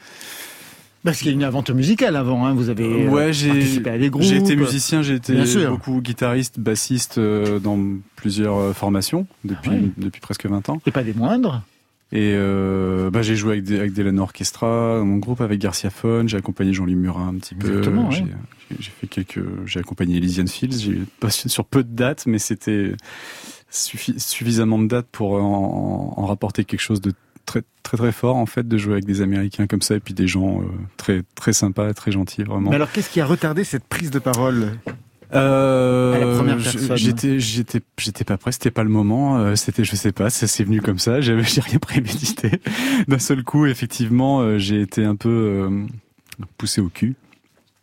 Parce qu'il y a une aventure musicale avant, hein. vous avez euh, ouais, j'ai, participé à des groupes. J'ai été musicien, j'ai été beaucoup guitariste, bassiste euh, dans plusieurs euh, formations depuis, ah depuis presque 20 ans. Et pas des moindres et euh, bah, j'ai joué avec, des, avec Dylan Orchestra, dans mon groupe avec Garcia Fon, j'ai accompagné Jean-Louis Murin un petit peu. J'ai, j'ai fait quelques, j'ai accompagné Elysian Fields, j'ai pas sur peu de dates, mais c'était suffisamment de dates pour en, en rapporter quelque chose de très très très fort en fait de jouer avec des Américains comme ça et puis des gens euh, très très sympas, très gentils vraiment. Mais alors qu'est-ce qui a retardé cette prise de parole? Euh, j'étais, j'étais, j'étais pas prêt. C'était pas le moment. Euh, c'était, je sais pas. Ça s'est venu comme ça. J'avais, (laughs) j'ai rien prémédité. D'un seul coup, effectivement, euh, j'ai été un peu poussé au cul.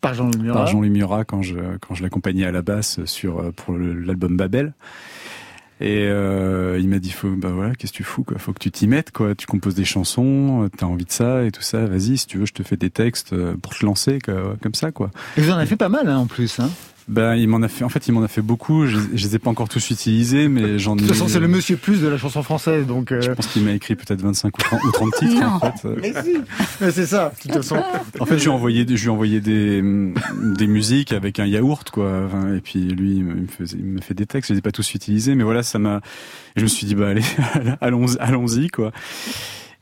Par Jean Louis Par Jean Murat quand je quand je l'accompagnais à la basse sur pour l'album Babel. Et euh, il m'a dit faut bah voilà qu'est-ce que tu fous quoi? Faut que tu t'y mettes quoi. Tu composes des chansons t'as envie de ça et tout ça. Vas-y si tu veux je te fais des textes euh, pour te lancer quoi, comme ça quoi. Et vous en avez fait pas mal hein, en plus hein ben, il m'en a fait. En fait, il m'en a fait beaucoup. Je, je les ai pas encore tous utilisés, mais j'en ai. De toute façon, c'est le Monsieur Plus de la chanson française, donc. Euh... Je pense qu'il m'a écrit peut-être 25 ou 30, ou 30 titres. en fait. Mais si. Mais c'est ça. De toute façon. En fait, je lui ai envoyé, je lui ai envoyé des des musiques avec un yaourt, quoi. Enfin, et puis lui, il me faisait, il me fait des textes. Je les ai pas tous utilisés, mais voilà, ça m'a. Je me suis dit, bah allez, (laughs) allons, allons-y, quoi.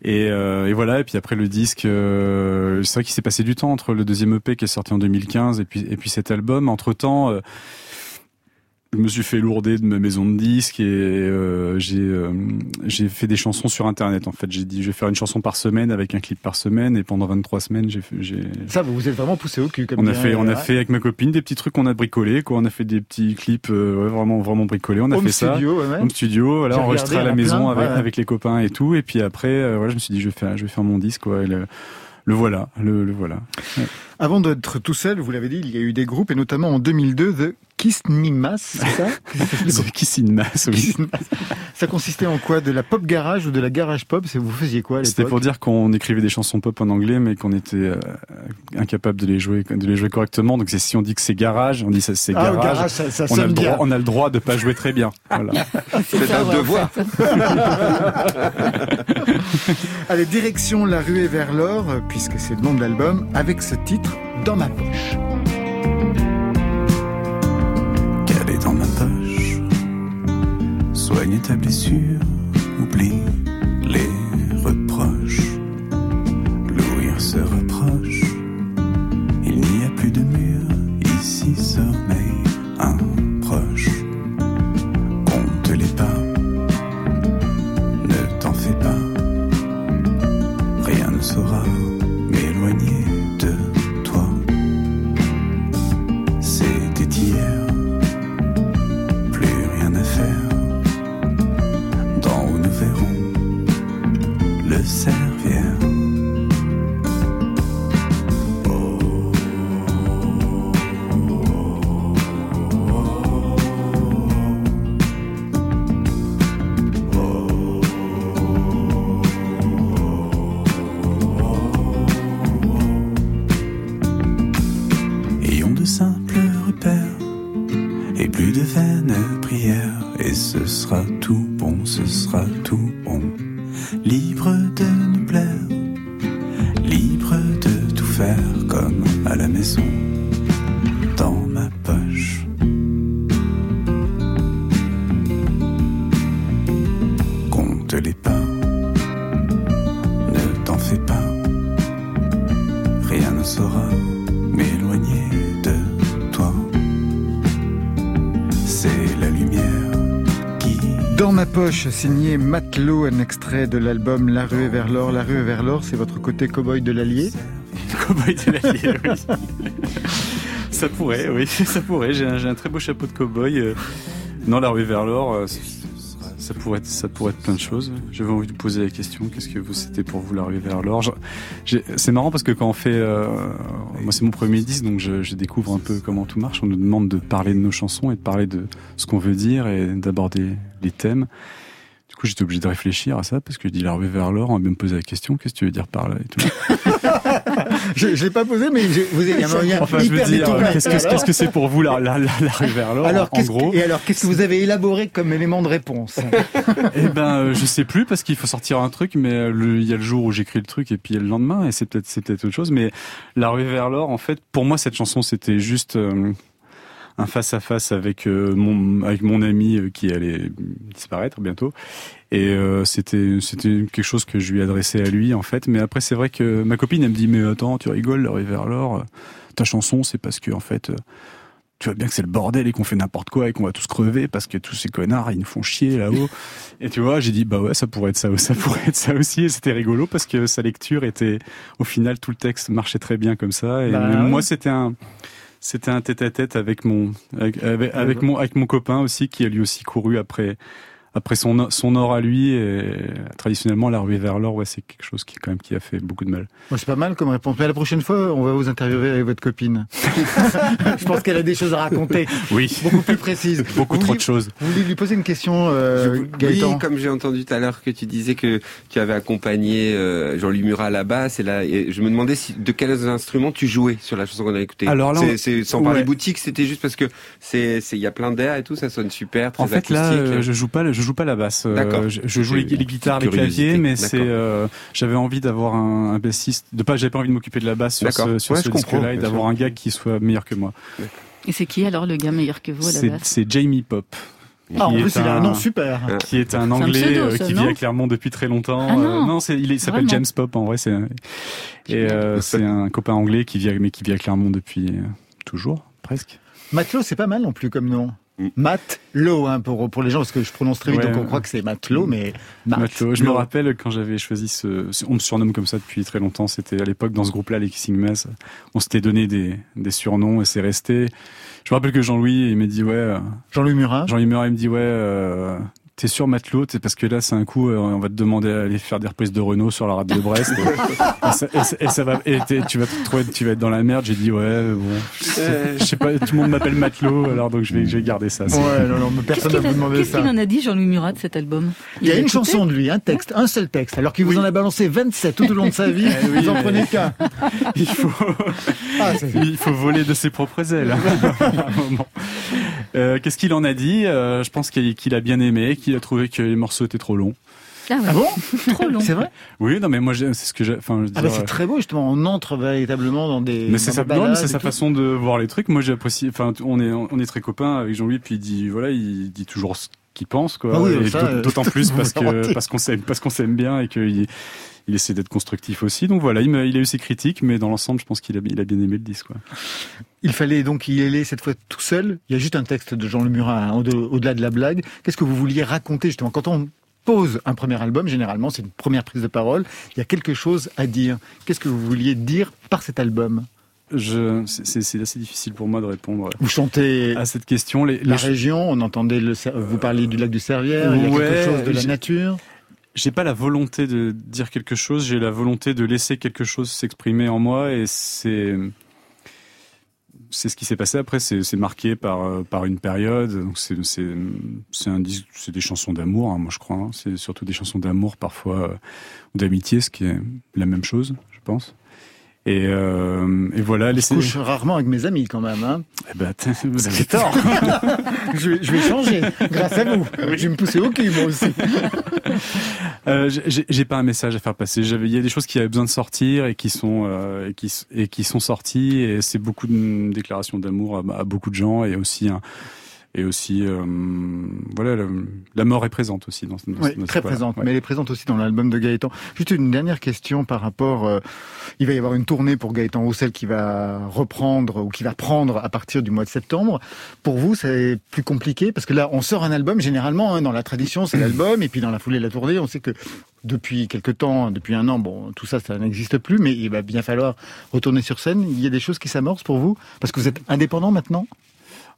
Et, euh, et, voilà. Et puis après le disque, euh, c'est vrai qu'il s'est passé du temps entre le deuxième EP qui est sorti en 2015 et puis et puis cet album. Entre temps, euh, je me suis fait lourder de ma maison de disques et euh, j'ai euh, j'ai fait des chansons sur internet en fait. J'ai dit je vais faire une chanson par semaine avec un clip par semaine et pendant 23 semaines j'ai j'ai ça vous vous êtes vraiment poussé au cul comme on a fait on a fait avec ma copine des petits trucs qu'on a bricolé quoi. On a fait des petits clips euh, vraiment vraiment bricolés. On a fait studio, ça ouais, home studio voilà enregistré à la maison avec, avec les copains et tout. Et puis après voilà je me suis dit je vais faire je vais faire mon disque quoi et le, le voilà, le, le voilà. Avant d'être tout seul, vous l'avez dit, il y a eu des groupes, et notamment en 2002, The Kiss Mas, (laughs) c'est ça The Kiss Mas, oui. Ça consistait en quoi? De la pop garage ou de la garage pop? Vous faisiez quoi C'était pour dire qu'on écrivait des chansons pop en anglais, mais qu'on était euh, incapable de les jouer, de les jouer correctement. Donc si on dit que c'est garage, on dit ça c'est ah, garage. ça, ça on, a le bien. droit, on a le droit de pas jouer très bien. (laughs) Voilà. c'est un devoir. (laughs) Allez, direction la ruée vers l'or, puisque c'est le nom de l'album, avec ce titre dans ma poche. Soigne ta blessure, oublie signé Matelot, un extrait de l'album La ruée vers l'or. La ruée vers l'or, c'est votre côté cow-boy de l'Allier (laughs) Cowboy de l'Allier, oui. (laughs) Ça pourrait, oui, (laughs) ça pourrait. J'ai un, un très beau chapeau de cow-boy. euh. Non, la rue vers l'or, euh, ça pourrait être, ça pourrait être plein de choses. J'avais envie de poser la question. Qu'est-ce que vous, c'était pour vous la rue vers l'or? C'est marrant parce que quand on fait, euh, moi c'est mon premier disque, donc je, je découvre un peu comment tout marche. On nous demande de parler de nos chansons et de parler de ce qu'on veut dire et d'aborder les thèmes. Du coup, j'étais obligé de réfléchir à ça parce que je dis la rue vers l'or, on va me poser la question, qu'est-ce que tu veux dire par là et tout. (laughs) je ne l'ai pas posé, mais je, vous avez un Enfin, je veux dire, qu'est-ce que qu'est-ce que c'est pour vous la, la, la, la rue vers l'or alors, en gros Et alors, qu'est-ce que vous avez élaboré comme élément de réponse? (laughs) Eh ben, euh, je sais plus parce qu'il faut sortir un truc, mais euh, il y a le jour où j'écris le truc et puis il y a le lendemain et c'est peut-être c'est peut-être autre chose. Mais la rue vers l'or, en fait, pour moi, cette chanson, c'était juste euh, un face à face avec euh, mon avec mon ami euh, qui allait disparaître bientôt. Et euh, c'était c'était quelque chose que je lui adressais à lui en fait. Mais après, c'est vrai que ma copine elle me dit mais attends, tu rigoles, rue vers l'or, ta chanson, c'est parce que en fait. tu vois bien que c'est le bordel et qu'on fait n'importe quoi et qu'on va tous crever parce que tous ces connards ils nous font chier là-haut. (laughs) et tu vois, j'ai dit bah ouais, ça pourrait être ça, ça pourrait être ça aussi. Et c'était rigolo parce que sa lecture était, au final, tout le texte marchait très bien comme ça. Et Bah ouais. moi, c'était un, c'était un tête-à-tête avec mon, avec, mon, avec mon copain aussi qui a lui aussi couru après, après son, son or à lui. Et traditionnellement, la rue vers l'or, ouais, c'est quelque chose qui quand même qui a fait beaucoup de mal. Bon, c'est pas mal comme réponse. Mais la prochaine fois, on va vous interviewer avec votre copine. (laughs) je pense qu'elle a des choses à raconter. Oui. Beaucoup plus précises. (laughs) Beaucoup Vous trop de choses. Vous voulez lui poser une question, euh, Gaëtan Oui, comme j'ai entendu tout à l'heure que tu disais que tu avais accompagné euh, Jean-Louis Murat à la basse, et là, et je me demandais si, de quels instruments tu jouais sur la chanson qu'on a écoutée. Alors là, c'est, on- c'est- sans parler ouais. boutique, c'était juste parce que c'est, c'est, il y a plein d'air et tout, ça sonne super, très En fait, là, euh, je joue pas, je joue pas la basse. Euh, D'accord. Je, je joue les, guitares, les claviers, mais c'est, euh, j'avais envie d'avoir un, un bassiste. De pas, j'avais pas envie de m'occuper de la basse sur D'accord. ce, sur Ouais, ce je disque-là et d'avoir un gars qui soit meilleur que moi. Et c'est qui alors le gars meilleur que vous à la C'est, base c'est Jamie Pop. Ah, en plus, est il a un un- nom super. Qui est un un anglais pseudo, euh, ça, qui non vit à Clermont depuis très longtemps. Ah Euh, non. c'est, il, s'appelle James Pop en vrai. C'est, un- et euh, c'est un copain anglais qui vit, à- mais qui vit à Clermont depuis euh, toujours, presque. Matelot, c'est pas mal non plus comme nom. Mm. Matelot, hein, pour, pour les gens, parce que je prononce très vite, Ouais, donc on croit que c'est Matelot, mais Mat- Matelot. Je me rappelle quand j'avais choisi ce, ce- on me surnomme comme ça depuis très longtemps. C'était à l'époque dans ce groupe-là, les Kissing Mess. On s'était donné des, des surnoms et c'est resté. Je me rappelle que Jean-Louis, il m'a dit ouais. euh, Jean-Louis Murat. Jean-Louis Murat, il me dit ouais. euh, T'es sûr Matelot C'est parce que là c'est un coup euh, on va te demander d'aller faire des reprises de Renault sur la radio de Brest et, (laughs) et ça, et ça- et ça va et t'es- tu vas te trouver tu vas être dans la merde. J'ai dit ouais bon je sais pas tout le monde m'appelle Matelot alors donc je vais je vais garder ça. Ouais, non, non, Qu'est-ce personne qu'il n'a demandé qu'est-ce ça. qu'il en a dit, Jean-Louis Murat, de cet album? Il y a une chanson de lui, un texte, un seul texte, alors qu'il vous en a balancé 27 tout au long de sa vie, (laughs) Eh oui, vous en prenez qu'un. (laughs) Il faut Ah, c'est- il faut voler de ses propres ailes. à un moment. Euh, Qu'est-ce qu'il en a dit? Euh, Je pense qu'il qu'il a bien aimé, qu'il a trouvé que les morceaux étaient trop longs. Ah, ouais. Ah bon (laughs) Trop long. C'est vrai Oui, non, mais moi, c'est ce que j'ai. Enfin, Ah bah c'est très beau justement, on entre véritablement dans des. mais c'est sa, non, mais c'est façon de voir les trucs. Moi, j'apprécie. Enfin, on est, on est très copains avec Jean-Louis, puis il dit, voilà, il dit toujours ce qu'il pense, quoi. Ah oui, euh, d'autant (laughs) plus que parce qu'on s'aime, parce qu'on s'aime bien et qu'il il essaie d'être constructif aussi. Donc voilà, il, a eu ses critiques, mais dans l'ensemble, je pense qu'il a, il a bien aimé le disque. Quoi. Il fallait donc y aller cette fois tout seul. Il y a juste un texte de Jean Le Murat hein, au- au-delà de la blague. Qu'est-ce que vous vouliez raconter justement? Quand on pose un premier album Généralement, c'est une première prise de parole. Il y a quelque chose à dire. Qu'est-ce que vous vouliez dire par cet album? Je, c'est- assez difficile pour moi de répondre Vous chantez à cette question. Les, la région. On entendait le. Vous parliez du lac du Servière. Il y a Ouais, quelque chose de la nature. J'ai pas la volonté de dire quelque chose, j'ai la volonté de laisser quelque chose s'exprimer en moi et c'est c'est ce qui s'est passé après, c'est marqué par euh, par une période. Donc c'est c'est des chansons d'amour, hein, moi je crois. hein. C'est surtout des chansons d'amour parfois euh, ou d'amitié, ce qui est la même chose, je pense. Et, euh, et voilà, Je couche rarement avec mes amis quand même. Hein. Eh ben, vous avez tort. je, vais, je vais changer grâce à vous. Je vais me pousser au cul moi aussi. (laughs) Euh, j'ai pas un message à faire passer. J'avais, il y a des choses qui avaient besoin de sortir et qui sont euh, et qui et qui sont sorties et c'est beaucoup de déclarations d'amour à, à beaucoup de gens et aussi un et aussi euh, voilà la mort est présente aussi dans, dans Oui, dans très présente, mais elle est présente aussi dans l'album de Gaëtan. Juste une dernière question par rapport, euh, il va y avoir une tournée pour Gaëtan Roussel qui va reprendre ou qui va prendre à partir du mois de septembre. Pour vous, c'est plus compliqué parce que là, on sort un album généralement hein, dans la tradition, c'est (clears throat) l'album et puis dans la foulée de la tournée, on sait que depuis quelque temps, depuis un an, bon, tout ça, ça n'existe plus, mais il va bien falloir retourner sur scène. Il y a des choses qui s'amorcent pour vous parce que vous êtes indépendant maintenant?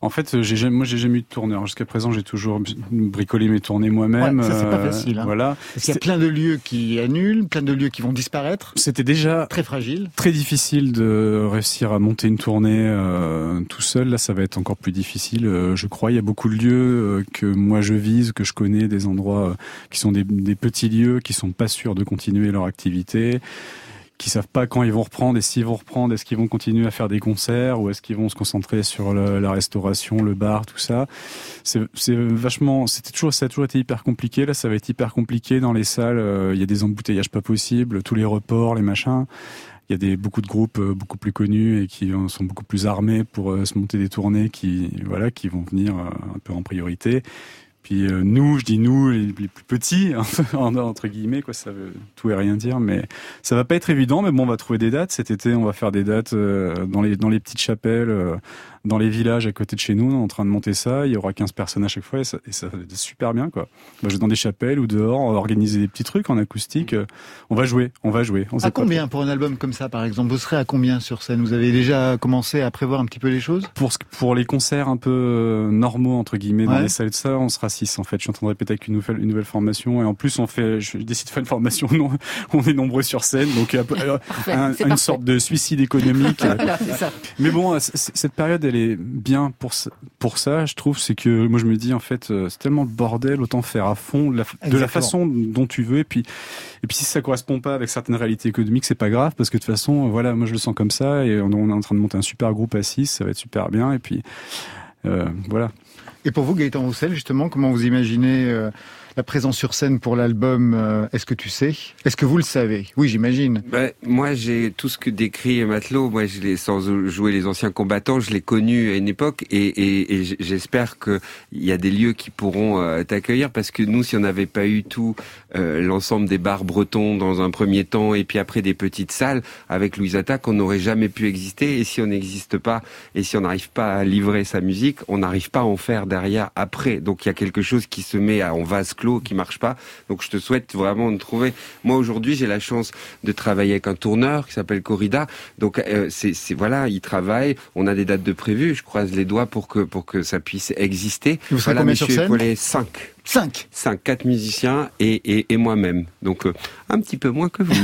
En fait, j'ai jamais, moi, j'ai jamais eu de tourneur. Jusqu'à présent, j'ai toujours bricolé mes tournées moi-même. ça, c'est pas facile. Hein. Voilà. Parce qu'il y a plein de lieux qui annulent, plein de lieux qui vont disparaître. C'était déjà très fragile, très difficile de réussir à monter une tournée euh, tout seul. Là, ça va être encore plus difficile. Euh, je crois. Il y a beaucoup de lieux euh, que moi je vise, que je connais, des endroits qui sont des, des petits lieux qui sont pas sûrs de continuer leur activité qui savent pas quand ils vont reprendre et s'ils vont reprendre, est-ce qu'ils vont continuer à faire des concerts ou est-ce qu'ils vont se concentrer sur la restauration, le bar, tout ça. C'est vachement, c'était toujours, ça a toujours été hyper compliqué. Là, ça va être hyper compliqué dans les salles. Euh, il y a des embouteillages pas possibles, tous les reports, les machins. Il y a des beaucoup de groupes euh, beaucoup plus connus et qui sont beaucoup plus armés pour euh, se monter des tournées qui, voilà, qui vont venir un peu en priorité. Puis euh, nous, je dis nous, les, plus petits, (laughs) entre guillemets, quoi, ça veut tout et rien dire, mais ça va pas être évident. Mais bon, on va trouver des dates cet été. On va faire des dates euh, dans les dans les petites chapelles, euh, dans les villages à côté de chez nous, on est en train de monter ça. Il y aura 15 personnes à chaque fois et ça, et ça va être super bien, quoi. On va jouer dans des chapelles ou dehors, on va organiser des petits trucs en acoustique. On va jouer, on va jouer. On à combien pour un album comme ça, par exemple? Vous serez à combien sur scène? Vous avez déjà commencé à prévoir un petit peu les choses? Pour pour les concerts un peu euh, normaux entre guillemets dans les salles de ça, on sera 6 en fait. Je suis en train de répéter avec une nouvelle une nouvelle formation et en plus on fait, je décide de faire une formation. (laughs) Non, on est nombreux sur scène, donc euh, (laughs) une sorte de suicide économique. (laughs) Mais bon, cette période elle est bien pour pour ça, je trouve, c'est que moi je me dis en fait, euh, c'est tellement le bordel, autant faire à fond de la façon dont tu veux. Et puis, et puis si ça correspond pas avec certaines réalités économiques, c'est pas grave parce que de toute façon, voilà, moi je le sens comme ça et on, est en train de monter un super groupe à 6, ça va être super bien. Et puis euh, voilà. Et pour vous, Gaëtan Roussel, justement, comment vous imaginez euh, la présence sur scène pour l'album, euh, est-ce que tu sais? Est-ce que vous le savez? Oui, j'imagine. Ben, moi, j'ai tout ce que décrit Matelot. Moi, je l'ai, sans jouer les anciens combattants, je l'ai connu à une époque et, et, et j'espère qu'il y a des lieux qui pourront euh, t'accueillir parce que nous, si on n'avait pas eu tout euh, l'ensemble des bars bretons dans un premier temps et puis après des petites salles avec Louise Attaque, on n'aurait jamais pu exister. Et si on n'existe pas et si on n'arrive pas à livrer sa musique, on n'arrive pas à en faire derrière après. Donc il y a quelque chose qui se met à, en vase clos qui marche pas. Donc je te souhaite vraiment de trouver. Moi aujourd'hui, j'ai la chance de travailler avec un tourneur qui s'appelle Corrida. Donc euh, c'est voilà, il travaille. On a des dates de prévues. Je croise les doigts pour que pour que ça puisse exister. Vous voilà, combien sur scène 5. 5 5, 4 musiciens et, et, et moi-même. Donc euh, un petit peu moins que vous. (laughs)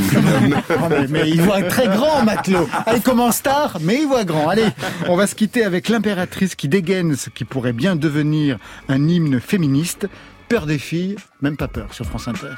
Oh, mais, il voit très grand, Matelot. Elle commence tard, mais il voit grand. Allez, on va se quitter avec l'impératrice qui dégaine ce qui pourrait bien devenir un hymne féministe. Peur des filles, même pas peur sur France Inter.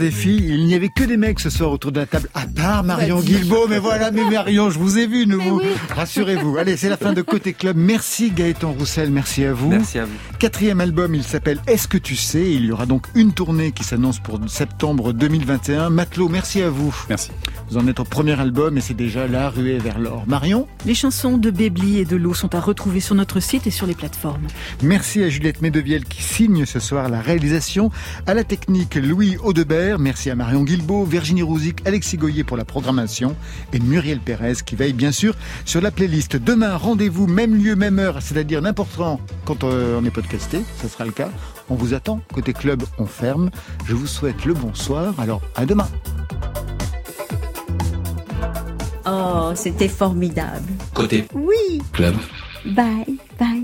Des filles. Il n'y avait que des mecs ce soir autour de la table, à part Marion Guilbault. Mais voilà, mais Marion, je vous ai vu, nous. vous. Rassurez-vous. Allez, c'est la fin de Côté Club. Merci Gaëtan Roussel, merci à vous. Merci à vous. Quatrième album, il s'appelle Est-ce que tu sais? Il y aura donc une tournée qui s'annonce pour septembre 2021. Matelot, merci à vous. Merci. Vous en êtes au premier album et c'est déjà la ruée vers l'or. Marion Les chansons de Bébli et de l'eau sont à retrouver sur notre site et sur les plateformes. Merci à Juliette Medeviel qui signe ce soir la réalisation. À la technique, Louis Audebert. Merci à Marion Guilbault, Virginie Rouzic, Alexis Goyer pour la programmation et Muriel Pérez qui veille bien sûr sur la playlist. Demain, rendez-vous, même lieu, même heure, c'est-à-dire n'importe quand euh, on est podcasté, ce sera le cas. On vous attend. Côté club, on ferme. Je vous souhaite le bonsoir. Alors, à demain. Oh, c'était formidable. Côté Oui. club. Bye, bye.